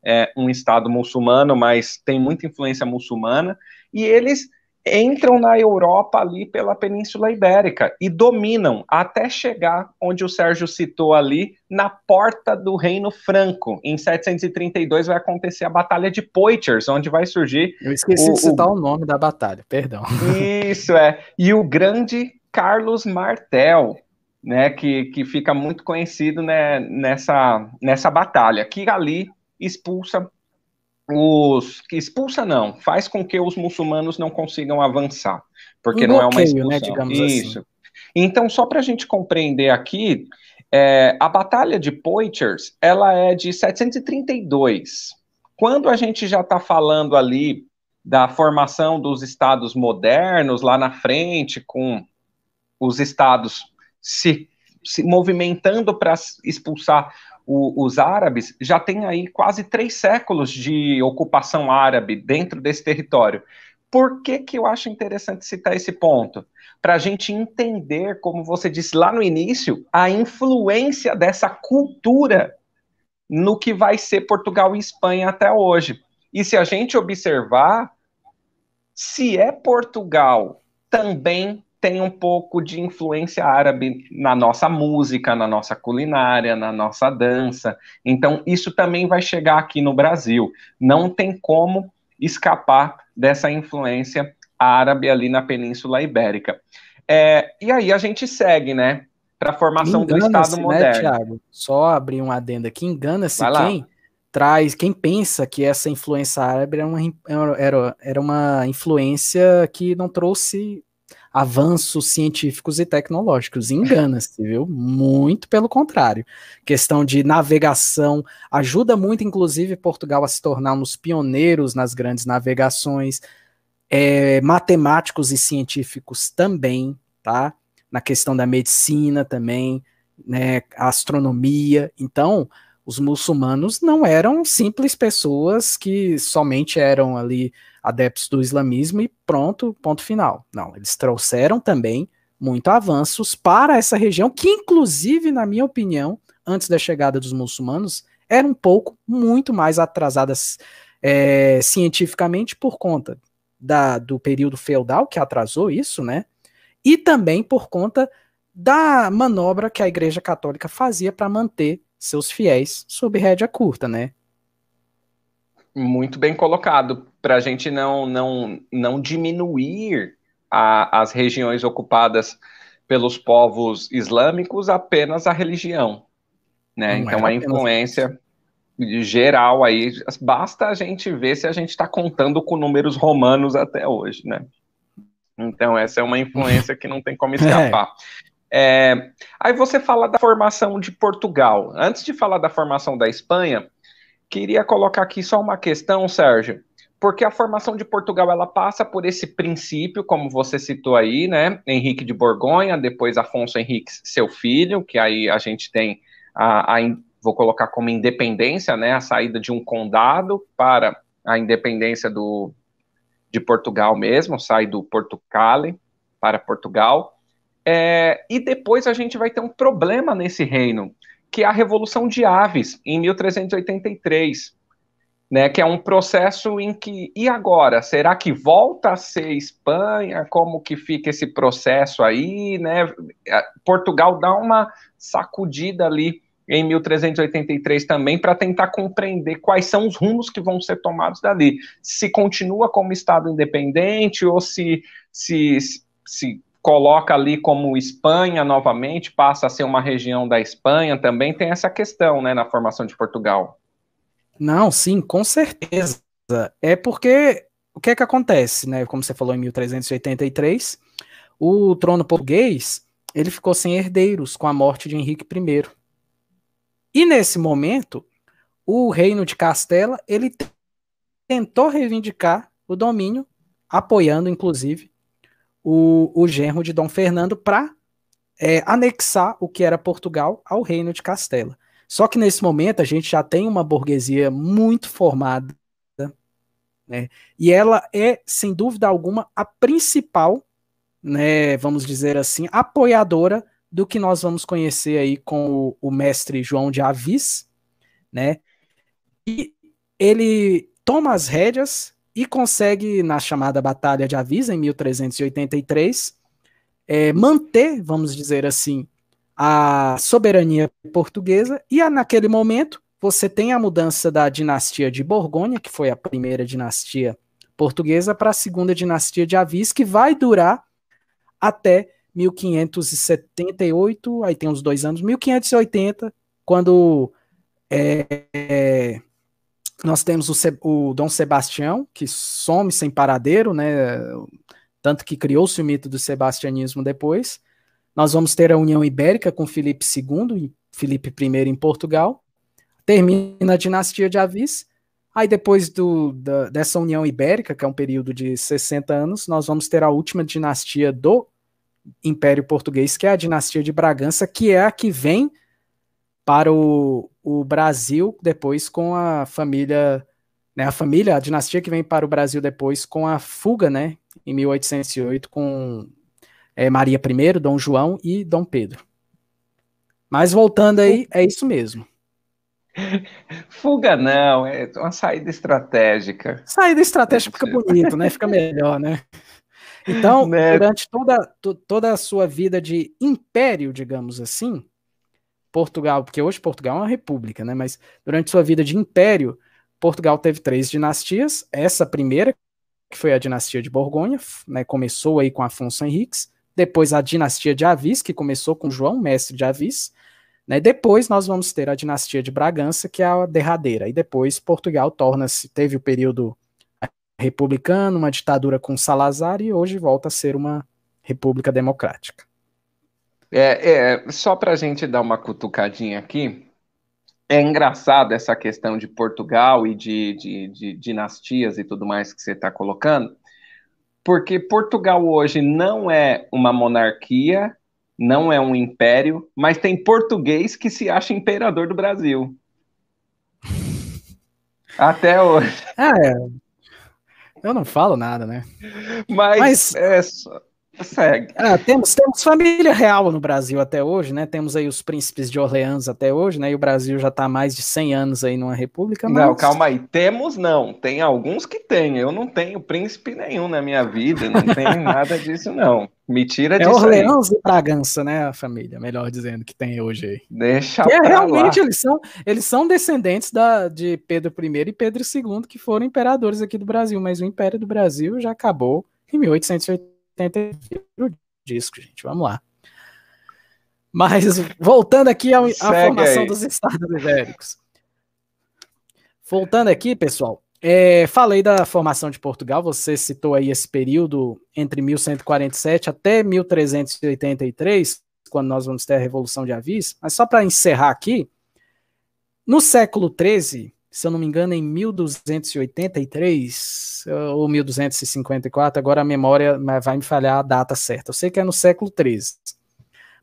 é, um Estado muçulmano, mas tem muita influência muçulmana, e eles entram na Europa ali pela Península Ibérica e dominam até chegar onde o Sérgio citou ali, na porta do Reino Franco. Em 732 vai acontecer a Batalha de Poitiers, onde vai surgir. Eu esqueci o, de citar o... o nome da batalha, perdão. Isso é. E o grande Carlos Martel, né, que, que fica muito conhecido né, nessa, nessa batalha, que ali expulsa os que expulsa não, faz com que os muçulmanos não consigam avançar, porque um não bloqueio, é uma né, expulsão. Né, Isso. Assim. Então, só para a gente compreender aqui, é, a Batalha de Poitiers, ela é de 732. Quando a gente já está falando ali da formação dos estados modernos lá na frente, com os estados se, se movimentando para expulsar o, os árabes já têm aí quase três séculos de ocupação árabe dentro desse território. Por que, que eu acho interessante citar esse ponto? Para a gente entender, como você disse lá no início, a influência dessa cultura no que vai ser Portugal e Espanha até hoje. E se a gente observar, se é Portugal também tem um pouco de influência árabe na nossa música, na nossa culinária, na nossa dança. Então, isso também vai chegar aqui no Brasil. Não tem como escapar dessa influência árabe ali na Península Ibérica. É, e aí a gente segue, né, para a formação do Estado né, moderno. Thiago? Só abrir um adendo aqui, engana-se quem traz, quem pensa que essa influência árabe era uma, era, era uma influência que não trouxe avanços científicos e tecnológicos. Engana-se, viu? Muito pelo contrário. Questão de navegação ajuda muito, inclusive, Portugal a se tornar um dos pioneiros nas grandes navegações. É, matemáticos e científicos também, tá? Na questão da medicina também, né? astronomia. Então, os muçulmanos não eram simples pessoas que somente eram ali adeptos do islamismo e pronto, ponto final. Não, eles trouxeram também muito avanços para essa região, que inclusive, na minha opinião, antes da chegada dos muçulmanos, era um pouco muito mais atrasadas é, cientificamente por conta da, do período feudal que atrasou isso, né? E também por conta da manobra que a Igreja Católica fazia para manter seus fiéis sob rédea curta, né? Muito bem colocado, para a gente não, não, não diminuir a, as regiões ocupadas pelos povos islâmicos apenas a religião. Né? então a influência geral aí, basta a gente ver se a gente está contando com números romanos até hoje, né? Então essa é uma influência que não tem como escapar. É. É, aí você fala da formação de Portugal. Antes de falar da formação da Espanha, Queria colocar aqui só uma questão, Sérgio, porque a formação de Portugal ela passa por esse princípio, como você citou aí, né? Henrique de Borgonha, depois Afonso Henrique, seu filho, que aí a gente tem a, a vou colocar como independência, né? A saída de um condado para a independência do, de Portugal mesmo, sai do Portucale para Portugal. É, e depois a gente vai ter um problema nesse reino, que é a Revolução de Aves, em 1383, né, que é um processo em que, e agora, será que volta a ser Espanha? Como que fica esse processo aí, né? Portugal dá uma sacudida ali em 1383 também para tentar compreender quais são os rumos que vão ser tomados dali. Se continua como Estado independente ou se, se, se coloca ali como Espanha novamente, passa a ser uma região da Espanha, também tem essa questão, né, na formação de Portugal. Não, sim, com certeza. É porque o que é que acontece, né? Como você falou em 1383, o trono português ele ficou sem herdeiros com a morte de Henrique I. E nesse momento, o reino de Castela ele tentou reivindicar o domínio, apoiando inclusive o, o genro de Dom Fernando para é, anexar o que era Portugal ao reino de Castela. Só que nesse momento a gente já tem uma burguesia muito formada, né? E ela é, sem dúvida alguma, a principal, né, vamos dizer assim, apoiadora do que nós vamos conhecer aí com o, o mestre João de Avis, né? E ele toma as rédeas e consegue, na chamada Batalha de Avis, em 1383, é, manter, vamos dizer assim, a soberania portuguesa, e naquele momento você tem a mudança da dinastia de Borgonha, que foi a primeira dinastia portuguesa, para a segunda dinastia de Avis, que vai durar até 1578, aí tem uns dois anos, 1580, quando é, nós temos o, o, Dom Sebastião, que some sem paradeiro, né? Tanto que criou-se o mito do sebastianismo depois. Nós vamos ter a União Ibérica com Filipe II e Filipe I em Portugal. Termina a dinastia de Avis. Aí, depois do, da, dessa União Ibérica, que é um período de 60 anos, nós vamos ter a última dinastia do Império Português, que é a dinastia de Bragança, que é a que vem para o, o Brasil depois com a família, né, a família, a dinastia que vem para o Brasil depois com a fuga, né, em 1808 com é, Maria I, Dom João e Dom Pedro. Mas voltando aí, é isso mesmo. Fuga não, é uma saída estratégica. Saída estratégica fica bonito, né? Fica melhor, né? Então, né? durante toda, toda a sua vida de império, digamos assim, Portugal, porque hoje Portugal é uma república, né? Mas durante sua vida de império, Portugal teve três dinastias. Essa primeira, que foi a dinastia de Borgonha, né? Começou aí com Afonso Henriques depois a dinastia de Avis, que começou com João, mestre de Avis, né? Depois nós vamos ter a dinastia de Bragança, que é a derradeira, e depois Portugal torna-se, teve o período republicano, uma ditadura com Salazar, e hoje volta a ser uma república democrática. É, é só para a gente dar uma cutucadinha aqui, é engraçado essa questão de Portugal e de, de, de dinastias e tudo mais que você está colocando, porque Portugal hoje não é uma monarquia, não é um império, mas tem português que se acha imperador do Brasil. Até hoje. Ah, é. Eu não falo nada, né? Mas, mas... É só... Segue. Ah, temos, temos família real no Brasil até hoje, né? Temos aí os príncipes de Orleans até hoje, né? E o Brasil já está há mais de 100 anos aí numa república. Mas... Não, calma aí. Temos não. Tem alguns que têm. Eu não tenho príncipe nenhum na minha vida. Não tenho nada disso, não. Me tira é disso. É Orleans aí. e Bragança, né? A família, melhor dizendo, que tem hoje aí. Deixa que é, realmente lá. eles são, eles são descendentes da, de Pedro I e Pedro II, que foram imperadores aqui do Brasil. Mas o Império do Brasil já acabou em 1880 o disco, gente. Vamos lá. Mas voltando aqui à formação aí. dos estados ibéricos. Voltando aqui, pessoal, é, falei da formação de Portugal, você citou aí esse período entre 1147 até 1383, quando nós vamos ter a Revolução de Avis, mas só para encerrar aqui, no século XIII, se eu não me engano, em 1283 ou 1254, agora a memória vai me falhar a data certa. Eu sei que é no século XIII.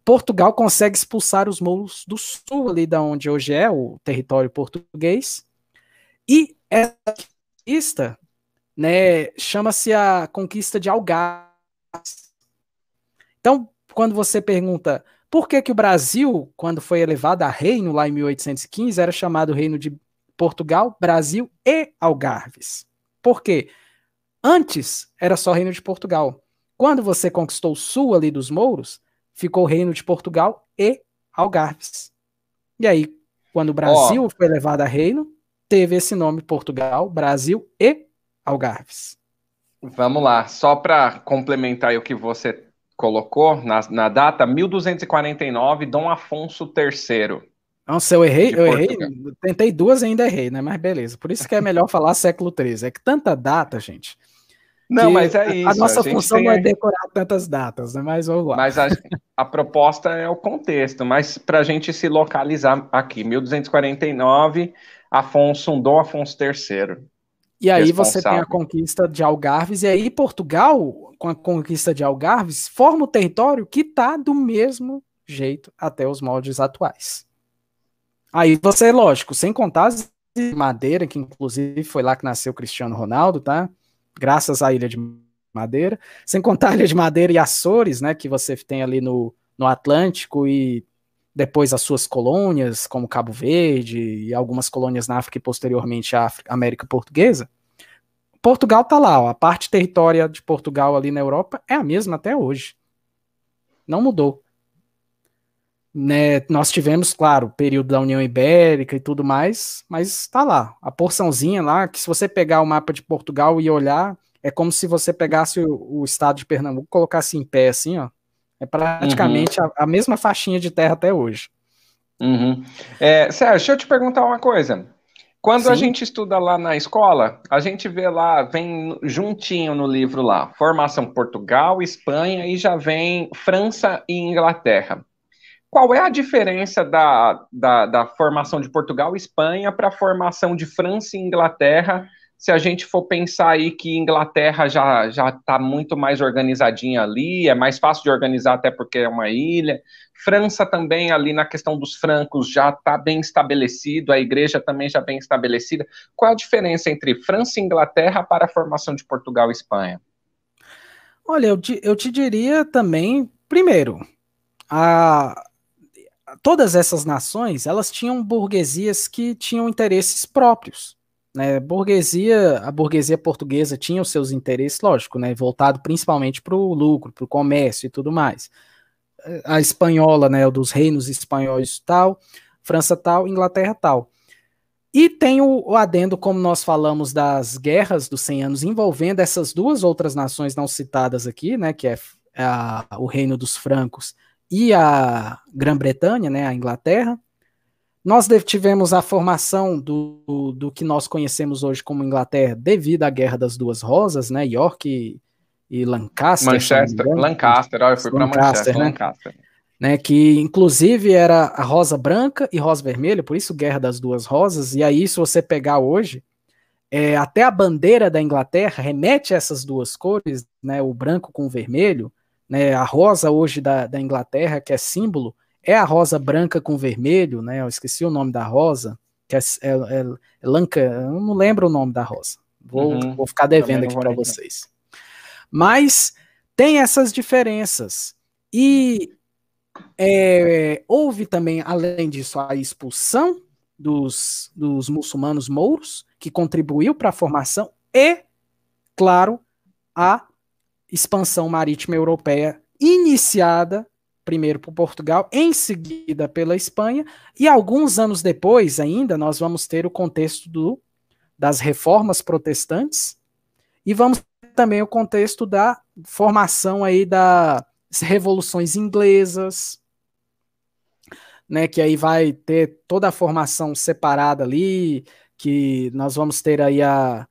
Portugal consegue expulsar os mouros do sul, ali da onde hoje é o território português, e essa conquista né, chama-se a conquista de Algarve. Então, quando você pergunta por que, que o Brasil, quando foi elevado a reino lá em 1815, era chamado Reino de Portugal, Brasil e Algarves. Por quê? Antes era só Reino de Portugal. Quando você conquistou o sul ali dos Mouros, ficou Reino de Portugal e Algarves. E aí, quando o Brasil oh. foi levado a reino, teve esse nome Portugal, Brasil e Algarves. Vamos lá, só para complementar o que você colocou na, na data 1249, Dom Afonso III. Nossa, eu errei, eu errei, tentei duas e ainda errei, né? Mas beleza. Por isso que é melhor falar século XIII. É que tanta data, gente. Não, mas é isso. A nossa a função tem... não é decorar tantas datas, né? Mas vamos lá. Mas a, a proposta é o contexto, mas para a gente se localizar aqui, 1249, Afonso, Dom Afonso III. E aí você tem a conquista de Algarves, e aí Portugal, com a conquista de Algarves, forma o território que está do mesmo jeito até os moldes atuais. Aí você, lógico, sem contar as Madeira, que inclusive foi lá que nasceu Cristiano Ronaldo, tá? graças à Ilha de Madeira, sem contar a Ilha de Madeira e Açores, né, que você tem ali no, no Atlântico e depois as suas colônias, como Cabo Verde e algumas colônias na África e posteriormente a África, América Portuguesa. Portugal tá lá, ó, a parte territória de Portugal ali na Europa é a mesma até hoje. Não mudou. Né, nós tivemos, claro, o período da União Ibérica e tudo mais, mas está lá, a porçãozinha lá, que se você pegar o mapa de Portugal e olhar, é como se você pegasse o, o estado de Pernambuco e colocasse em pé, assim, ó. É praticamente uhum. a, a, mesma faixinha de terra até hoje. Uhum. É, Sérgio, deixa eu te perguntar uma coisa. Quando Sim. a gente estuda lá na escola, a gente vê lá, vem juntinho no livro lá, formação Portugal, Espanha e já vem França e Inglaterra. Qual é a diferença da, da, da formação de Portugal e Espanha para a formação de França e Inglaterra? Se a gente for pensar aí que Inglaterra já já está muito mais organizadinha ali, é mais fácil de organizar até porque é uma ilha. França também ali na questão dos francos já está bem estabelecido, a igreja também já bem estabelecida. Qual a diferença entre França e Inglaterra para a formação de Portugal e Espanha? Olha, eu, eu te diria também, primeiro, a, todas essas nações, elas tinham burguesias que tinham interesses próprios. Né? Burguesia, a burguesia portuguesa tinha os seus interesses, lógico, né? voltado principalmente para o lucro, para o comércio e tudo mais. A espanhola, né, dos reinos espanhóis tal, França tal, Inglaterra tal. E tem o, o, adendo, como nós falamos, das guerras dos 100 anos envolvendo essas duas outras nações não citadas aqui, né, que é a, o reino dos francos e a Grã-Bretanha, né, a Inglaterra. Nós tivemos a formação do, do, do, que nós conhecemos hoje como Inglaterra devido à Guerra das Duas Rosas, né, York e, e Lancaster. Manchester, Lancaster, olha, eu fui para Manchester, né? Lancaster. Né, que inclusive era a rosa branca e rosa vermelha, por isso Guerra das Duas Rosas, e aí se você pegar hoje, é, até a bandeira da Inglaterra remete a essas duas cores, né, o branco com o vermelho, né, a rosa hoje da, da Inglaterra, que é símbolo, é a rosa branca com vermelho, né? Eu esqueci o nome da rosa, que é, é, é, Lanca, eu não lembro o nome da rosa. Vou, uhum, vou ficar devendo aqui para vocês. Mas tem essas diferenças. E é, houve também, além disso, a expulsão dos, dos muçulmanos mouros, que contribuiu para a formação, e, claro, a expansão marítima europeia iniciada primeiro por Portugal, em seguida pela Espanha, e alguns anos depois ainda nós vamos ter o contexto do, das reformas protestantes e vamos também o contexto da formação aí das revoluções inglesas, né, que aí vai ter toda a formação separada ali, que nós vamos ter aí a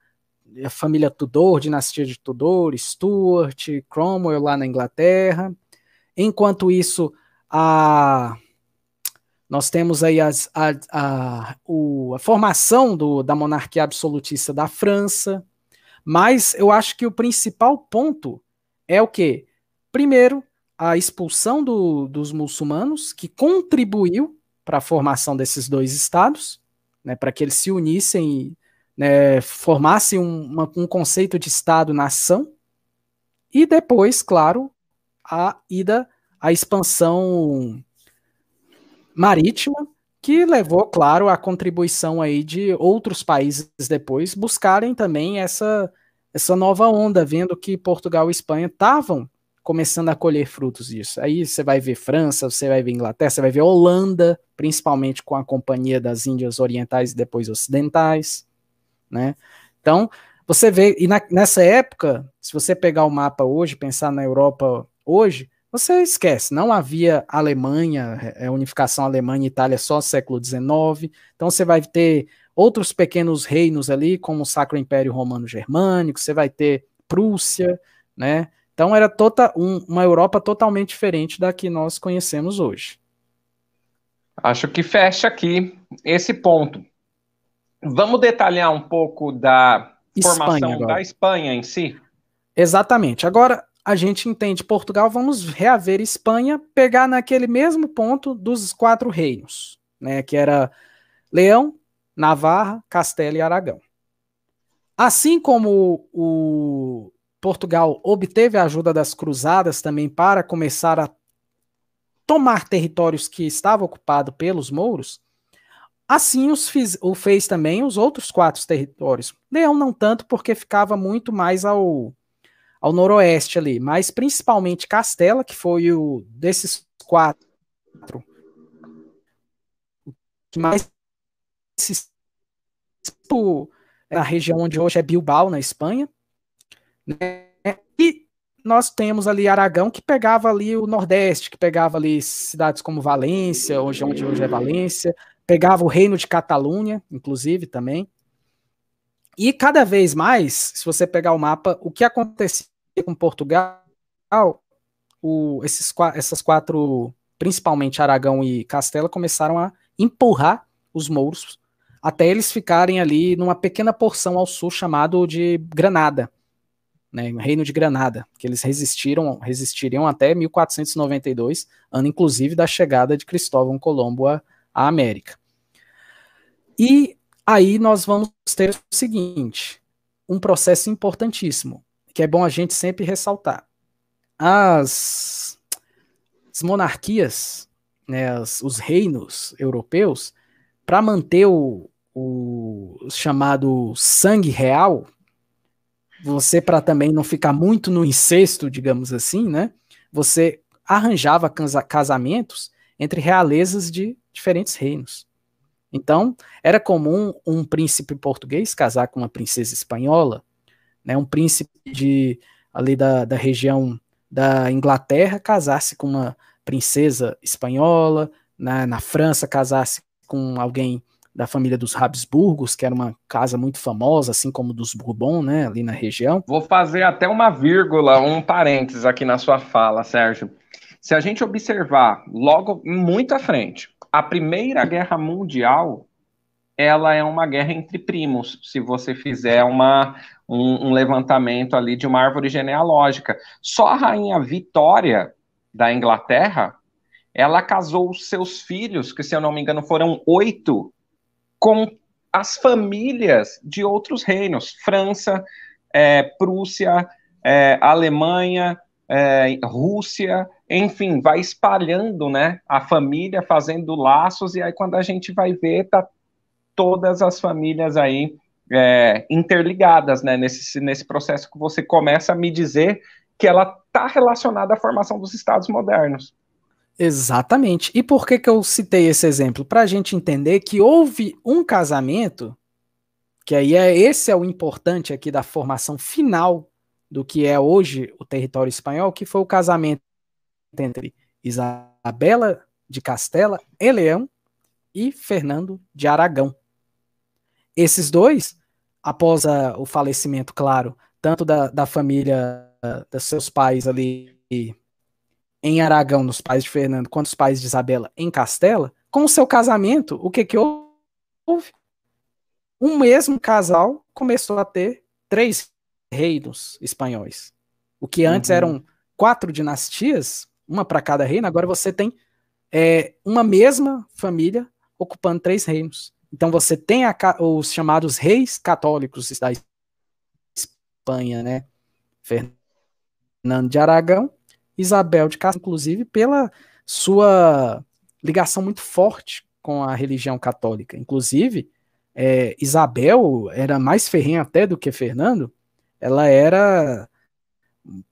a família Tudor, dinastia de Tudor, Stuart, Cromwell lá na Inglaterra. Enquanto isso, a, nós temos aí as, a, a, o, a formação do, da monarquia absolutista da França. Mas eu acho que o principal ponto é o que? Primeiro, a expulsão do, dos muçulmanos, que contribuiu para a formação desses dois estados, né, para que eles se unissem né, formasse um, uma, um conceito de Estado-nação, e depois, claro, a ida, a expansão marítima, que levou, claro, a contribuição aí de outros países depois buscarem também essa, essa nova onda, vendo que Portugal e Espanha estavam começando a colher frutos disso. Aí você vai ver França, você vai ver Inglaterra, você vai ver Holanda, principalmente com a Companhia das Índias Orientais e depois Ocidentais né? Então, você vê, e na, nessa época, se você pegar o mapa hoje, pensar na Europa hoje, você esquece, não havia Alemanha, é, unificação Alemanha e Itália só século XIX, então você vai ter outros pequenos reinos ali, como o Sacro Império Romano Germânico, você vai ter Prússia, né? Então era tota, um, uma Europa totalmente diferente da que nós conhecemos hoje. Acho que fecha aqui esse ponto. Vamos detalhar um pouco da formação Espanha da Espanha em si? Exatamente. Agora a gente entende Portugal, vamos reaver Espanha, pegar naquele mesmo ponto dos quatro reinos, né, que era Leão, Navarra, Castela e Aragão. Assim como o Portugal obteve a ajuda das cruzadas também para começar a tomar territórios que estavam ocupados pelos mouros, assim os fiz, o fez também os outros quatro territórios. Leão não tanto, porque ficava muito mais ao, ao noroeste ali, mas principalmente Castela, que foi o desses quatro que mais na região onde hoje é Bilbao, na Espanha, né? E nós temos ali Aragão, que pegava ali o Nordeste, que pegava ali cidades como Valência, hoje onde hoje é Valência, pegava o Reino de Catalunha, inclusive também. E cada vez mais, se você pegar o mapa, o que acontecia com Portugal, o, esses, essas quatro, principalmente Aragão e Castela, começaram a empurrar os mouros até eles ficarem ali numa pequena porção ao sul chamado de Granada, né, Reino de Granada, que eles resistiram, resistiriam até 1492, ano inclusive da chegada de Cristóvão Colombo à, à América. E aí nós vamos ter o seguinte, um processo importantíssimo, que é bom a gente sempre ressaltar. As, as monarquias, né, as, os reinos europeus, para manter o, o chamado sangue real, você para também não ficar muito no incesto, digamos assim, né? Você arranjava casamentos entre realezas de diferentes reinos. Então, era comum um príncipe português casar com uma princesa espanhola, né? Um príncipe de ali da, da região da Inglaterra casar-se com uma princesa espanhola, na, na França casar-se com alguém da família dos Habsburgos, que era uma casa muito famosa, assim como dos Bourbon, né, ali na região. Vou fazer até uma vírgula, um parênteses aqui na sua fala, Sérgio. Se a gente observar logo muito à frente, a Primeira Guerra Mundial, ela é uma guerra entre primos, se você fizer uma, um, um levantamento ali de uma árvore genealógica. Só a rainha Vitória da Inglaterra, ela casou seus filhos, que se eu não me engano foram oito, com as famílias de outros reinos, França, é, Prússia, é, Alemanha, é, Rússia, enfim, vai espalhando, né, a família, fazendo laços, e aí quando a gente vai ver, tá todas as famílias aí é, interligadas, né, nesse, nesse processo que você começa a me dizer que ela está relacionada à formação dos estados modernos. Exatamente. E por que, que eu citei esse exemplo? Para a gente entender que houve um casamento, que aí é esse é o importante aqui da formação final do que é hoje o território espanhol, que foi o casamento entre Isabela de Castela e Leão e Fernando de Aragão. Esses dois, após a, o falecimento, claro, tanto da, da família dos seus pais ali em Aragão, nos pais de Fernando, quanto os pais de Isabela em Castela, com o seu casamento, o que que houve? Um mesmo casal começou a ter três reinos espanhóis. O que antes uhum. eram quatro dinastias, uma para cada reino, agora você tem é, uma mesma família ocupando três reinos. Então você tem a, os chamados reis católicos da Espanha, né? Fernando de Aragão Isabel de Castro, inclusive, pela sua ligação muito forte com a religião católica. Inclusive, é, Isabel era mais ferrenha até do que Fernando, ela era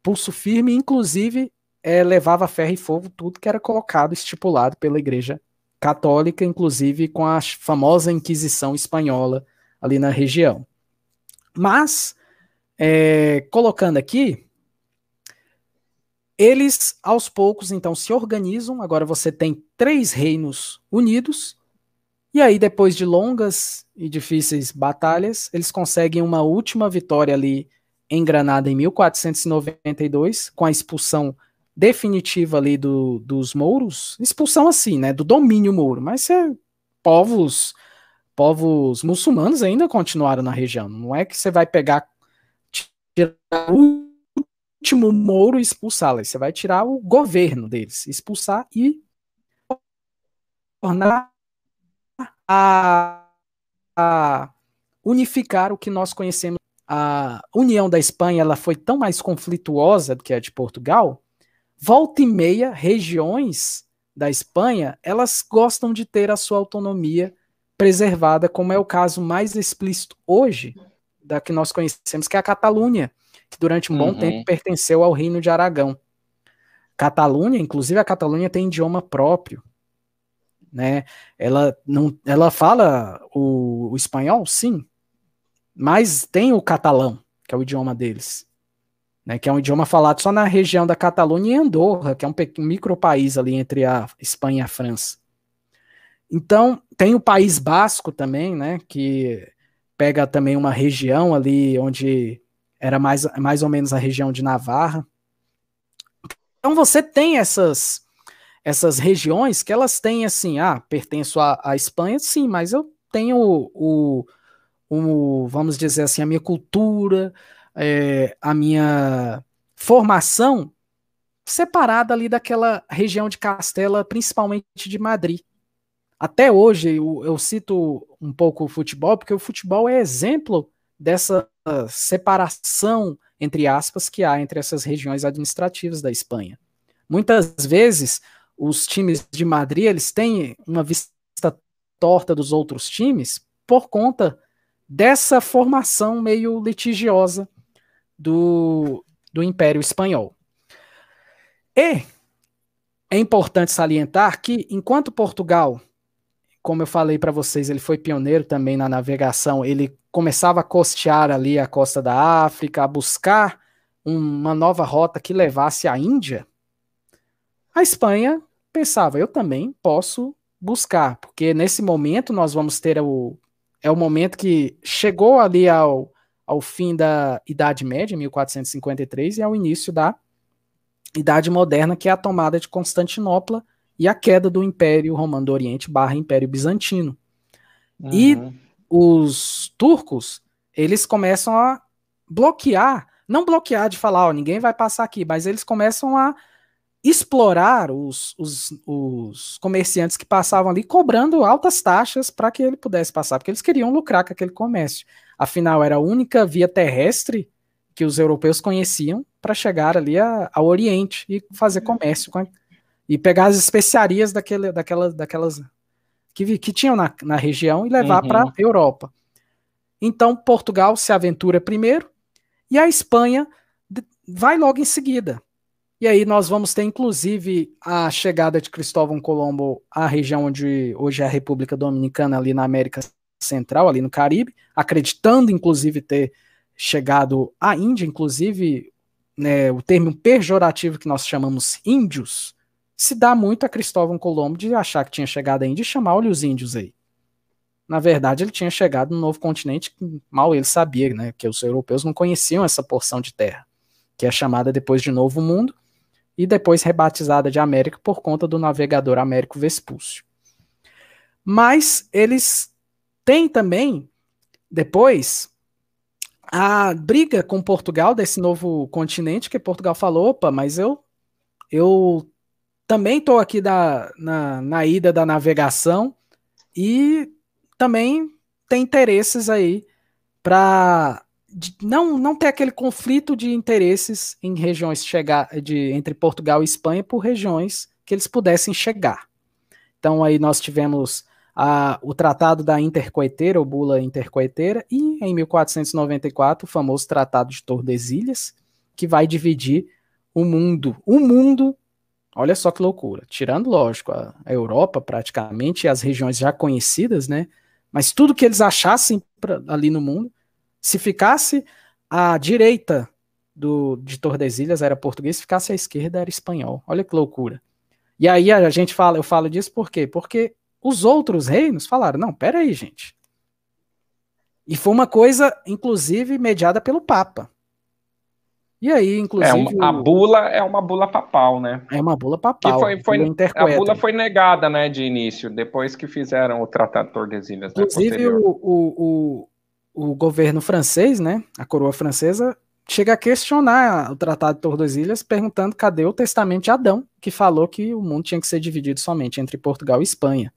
pulso firme, inclusive é, levava ferro e fogo tudo que era colocado, estipulado pela Igreja Católica, inclusive com a famosa Inquisição Espanhola ali na região. Mas, é, colocando aqui, eles, aos poucos, então, se organizam. Agora você tem três reinos unidos. E aí, depois de longas e difíceis batalhas, eles conseguem uma última vitória ali em Granada em 1492, com a expulsão definitiva ali do, dos mouros. Expulsão assim, né? Do domínio mouro. Mas é, povos povos muçulmanos ainda continuaram na região. Não é que você vai pegar tirar o último Moro e expulsá-las. Você vai tirar o governo deles, expulsar e tornar a, a unificar o que nós conhecemos. A união da Espanha ela foi tão mais conflituosa do que a de Portugal. Volta e meia, regiões da Espanha, elas gostam de ter a sua autonomia preservada, como é o caso mais explícito hoje da que nós conhecemos, que é a Catalunha, que durante um uhum. bom tempo pertenceu ao Reino de Aragão. Catalunha, inclusive a Catalunha tem idioma próprio, né? Ela não, ela fala o, o espanhol, sim, mas tem o catalão, que é o idioma deles, né? Que é um idioma falado só na região da Catalunha e Andorra, que é um, um micro país ali entre a Espanha e a França. Então, tem o País Basco também, né? Que pega também uma região ali onde era mais, mais ou menos a região de Navarra. Então você tem essas essas regiões que elas têm assim, ah, pertenço à, Espanha, sim, mas eu tenho o, o, o vamos dizer assim, a minha cultura, é, a minha formação separada ali daquela região de Castela, principalmente de Madrid até hoje eu, eu, cito um pouco o futebol, porque o futebol é exemplo dessa separação, entre aspas, que há entre essas regiões administrativas da Espanha. Muitas vezes, os times de Madrid eles têm uma vista torta dos outros times por conta dessa formação meio litigiosa do, do Império Espanhol. E é importante salientar que, enquanto Portugal como eu falei para vocês, ele foi pioneiro também na navegação. Ele começava a costear ali a costa da África, a buscar uma nova rota que levasse à Índia. A Espanha pensava, eu também posso buscar, porque nesse momento nós vamos ter o é o momento que chegou ali ao, ao fim da Idade Média, 1453, e ao início da Idade Moderna, que é a tomada de Constantinopla e a queda do Império Romano do Oriente barra Império Bizantino. Uhum. E os turcos, eles começam a bloquear, não bloquear de falar, ó, ninguém vai passar aqui, mas eles começam a explorar os, os, os comerciantes que passavam ali, cobrando altas taxas para que ele pudesse passar, porque eles queriam lucrar com aquele comércio. Afinal, era a única via terrestre que os europeus conheciam para chegar ali a, ao Oriente e fazer comércio com a, e pegar as especiarias daquele, daquela, daquelas que, que tinham na, na região e levar uhum. para a Europa. Então, Portugal se aventura primeiro e a Espanha vai logo em seguida. E aí nós vamos ter, inclusive, a chegada de Cristóvão Colombo à região onde hoje é a República Dominicana, ali na América Central, ali no Caribe, acreditando, inclusive, ter chegado à Índia, inclusive, né, o termo pejorativo que nós chamamos índios, se dá muito a Cristóvão Colombo de achar que tinha chegado a Índia e chamar olha os índios aí. Na verdade, ele tinha chegado no novo continente que mal ele sabia, né, que os europeus não conheciam essa porção de terra, que é chamada depois de Novo Mundo e depois rebatizada de América por conta do navegador Américo Vespúcio. Mas eles têm também, depois, a briga com Portugal desse novo continente, que Portugal falou, opa, mas eu eu também estou aqui da, na, na ida da navegação e também tem interesses aí para não, não ter aquele conflito de interesses em regiões chegar de entre Portugal e Espanha por regiões que eles pudessem chegar. Então aí nós tivemos a, o Tratado da Intercoeteira, ou Bula Intercoeteira, e em 1494 o famoso Tratado de Tordesilhas, que vai dividir o mundo, o mundo Olha só que loucura. Tirando, lógico, a, Europa praticamente e as regiões já conhecidas, né? Mas tudo que eles achassem pra, ali no mundo, se ficasse à direita do, de Tordesilhas era português, ficasse à esquerda era espanhol. Olha que loucura. E aí a gente fala, eu falo disso por quê? Porque os outros reinos falaram: não, pera aí, gente. E foi uma coisa, inclusive, mediada pelo Papa. E aí, inclusive. É uma, a bula é uma bula papal, né? É uma bula papal. Que foi, foi, a bula foi negada, né, de início, depois que fizeram o Tratado de Tordesilhas. Né, inclusive, né, o, o, o, o governo francês, né, a coroa francesa, chega a questionar o Tratado de Tordesilhas, perguntando cadê o testamento de Adão, que falou que o mundo tinha que ser dividido somente entre Portugal e Espanha.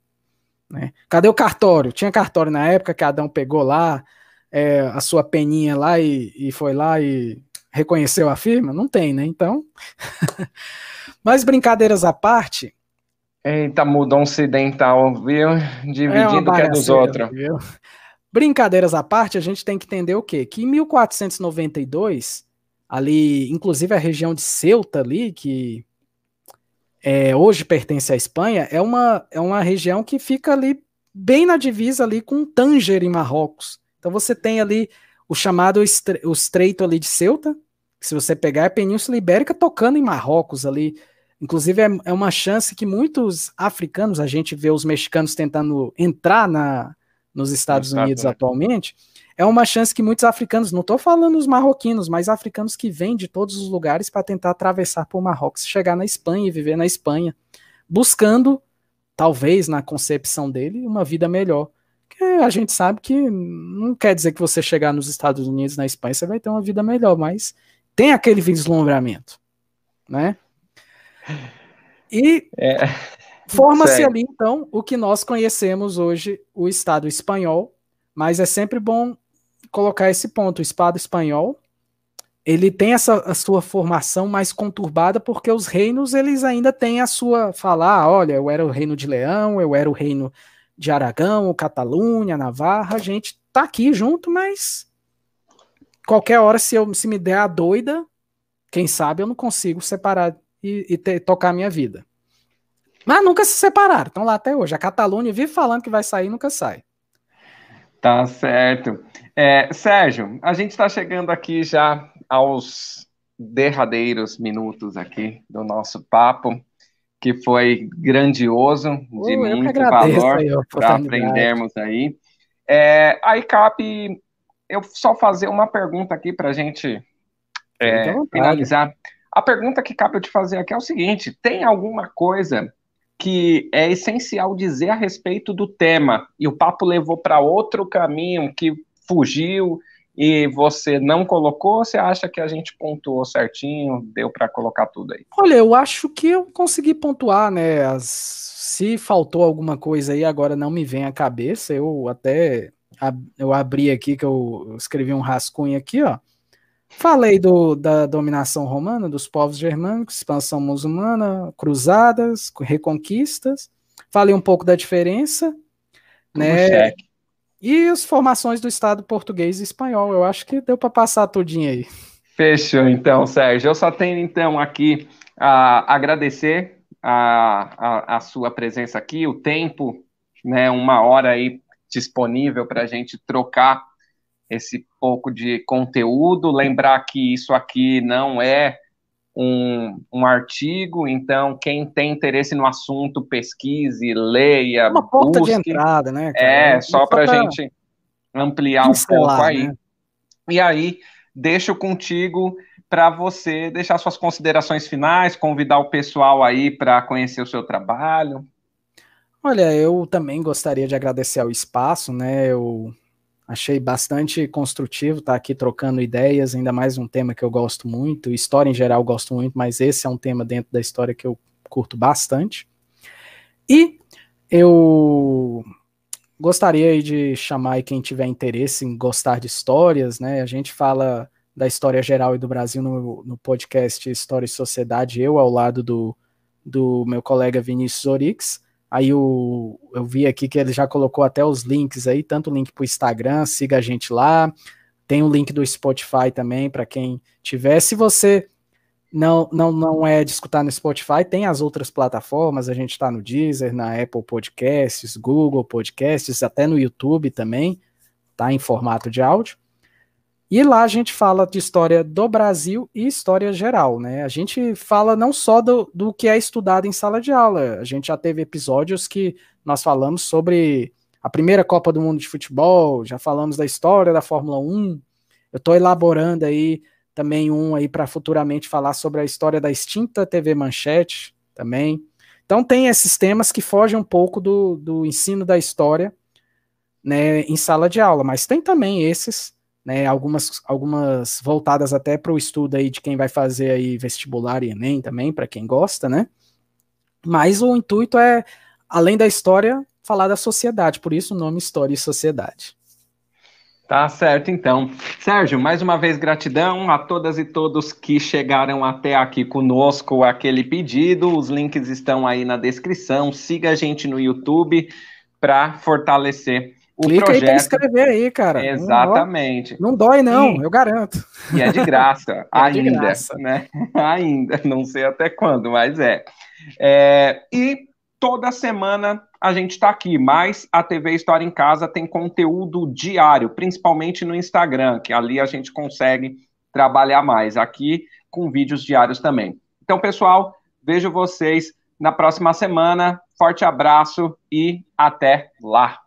Né? Cadê o cartório? Tinha cartório na época que Adão pegou lá é, a sua peninha lá e, e foi lá e reconheceu a firma? Não tem, né? Então. Mas brincadeiras à parte. Eita, mudou um ocidental, viu? Dividindo é o que é dos outros. Brincadeiras à parte, a gente tem que entender o quê? Que em 1492, ali, inclusive a região de Ceuta ali, que é, hoje pertence à Espanha, é uma, é uma região que fica ali bem na divisa ali com Tanger em Marrocos. Então você tem ali o chamado estre o Estreito ali de Ceuta, que se você pegar é a Península Ibérica tocando em Marrocos ali. Inclusive é, é uma chance que muitos africanos, a gente vê os mexicanos tentando entrar na, nos Estados Unidos atualmente, é uma chance que muitos africanos, não estou falando os marroquinos, mas africanos que vêm de todos os lugares para tentar atravessar por Marrocos, chegar na Espanha e viver na Espanha, buscando, talvez na concepção dele, uma vida melhor. Que a gente sabe que não quer dizer que você chegar nos Estados Unidos, na Espanha, você vai ter uma vida melhor, mas tem aquele vislumbramento, né? E é, forma-se ali, então, o que nós conhecemos hoje, o Estado espanhol, mas é sempre bom colocar esse ponto. O Estado espanhol, ele tem essa a sua formação mais conturbada porque os reinos eles ainda têm a sua falar, ah, olha, eu era o reino de Leão, eu era o reino de Aragão, Catalunha, Navarra, a gente tá aqui junto, mas qualquer hora se eu se me der a doida, quem sabe eu não consigo separar e, e ter, tocar a minha vida. Mas nunca se separaram, estão lá até hoje. A Catalunha vive falando que vai sair, nunca sai. Tá certo. É, Sérgio, a gente está chegando aqui já aos derradeiros minutos aqui do nosso papo, que foi grandioso, de uh, muito valor para aprendermos aí. É, a ICAP, eu só fazer uma pergunta aqui para a gente é, finalizar. A pergunta que cabe eu te fazer aqui é o seguinte: tem alguma coisa que é essencial dizer a respeito do tema e o papo levou para outro caminho que fugiu e você não colocou, você acha que a gente pontuou certinho, deu para colocar tudo aí? Olha, eu acho que eu consegui pontuar, né? As... Se faltou alguma coisa aí, agora não me vem à cabeça, eu até eu abri aqui que eu escrevi um rascunho aqui, ó. Falei do, da dominação romana, dos povos germânicos, expansão muçulmana, cruzadas, reconquistas. Falei um pouco da diferença, né? Cheque. E as formações do Estado português e espanhol. Eu acho que deu para passar tudinho aí. Fechou, então, Sérgio. Eu só tenho, então, aqui a agradecer a, a, a sua presença aqui, o tempo, né? Uma hora aí disponível para a gente trocar esse pouco de conteúdo, lembrar que isso aqui não é um, um artigo, então quem tem interesse no assunto, pesquise, leia, Uma porta busque. de entrada, né? Cara? É, só para a gente ampliar um pouco aí. Né? E aí, deixo contigo para você deixar suas considerações finais, convidar o pessoal aí para conhecer o seu trabalho. Olha, eu também gostaria de agradecer ao espaço, né? Eu Achei bastante construtivo estar tá aqui trocando ideias, ainda mais um tema que eu gosto muito. História em geral gosto muito, mas esse é um tema dentro da história que eu curto bastante. E eu gostaria de chamar quem tiver interesse em gostar de histórias, né? A gente fala da história geral e do Brasil no, no podcast História e Sociedade, eu ao lado do, do meu colega Vinícius Orix. Aí o, eu vi aqui que ele já colocou até os links aí, tanto o link para o Instagram, siga a gente lá. Tem o link do Spotify também para quem tiver. Se você não, não, não é de escutar no Spotify, tem as outras plataformas. A gente está no Deezer, na Apple Podcasts, Google Podcasts, até no YouTube também, tá em formato de áudio. E lá a gente fala de história do Brasil e história geral, né? A gente fala não só do, do que é estudado em sala de aula, a gente já teve episódios que nós falamos sobre a primeira Copa do Mundo de Futebol, já falamos da história da Fórmula 1. Eu estou elaborando aí também um aí para futuramente falar sobre a história da extinta TV Manchete também. Então tem esses temas que fogem um pouco do, do ensino da história né, em sala de aula, mas tem também esses né, algumas, algumas voltadas até para o estudo aí de quem vai fazer aí vestibular e Enem também, para quem gosta, né? Mas o intuito é, além da história, falar da sociedade, por isso o nome História e Sociedade. Tá certo, então. Sérgio, mais uma vez gratidão a todas e todos que chegaram até aqui conosco, aquele pedido. Os links estão aí na descrição. Siga a gente no YouTube para fortalecer o Clica projeto. aí para inscrever aí, cara. Exatamente. Não dói, não, Sim. eu garanto. E é de graça, é ainda, de graça. né? ainda, não sei até quando, mas é. é e toda semana a gente está aqui, mas a TV História em Casa tem conteúdo diário, principalmente no Instagram, que ali a gente consegue trabalhar mais. Aqui com vídeos diários também. Então, pessoal, vejo vocês na próxima semana. Forte abraço e até lá!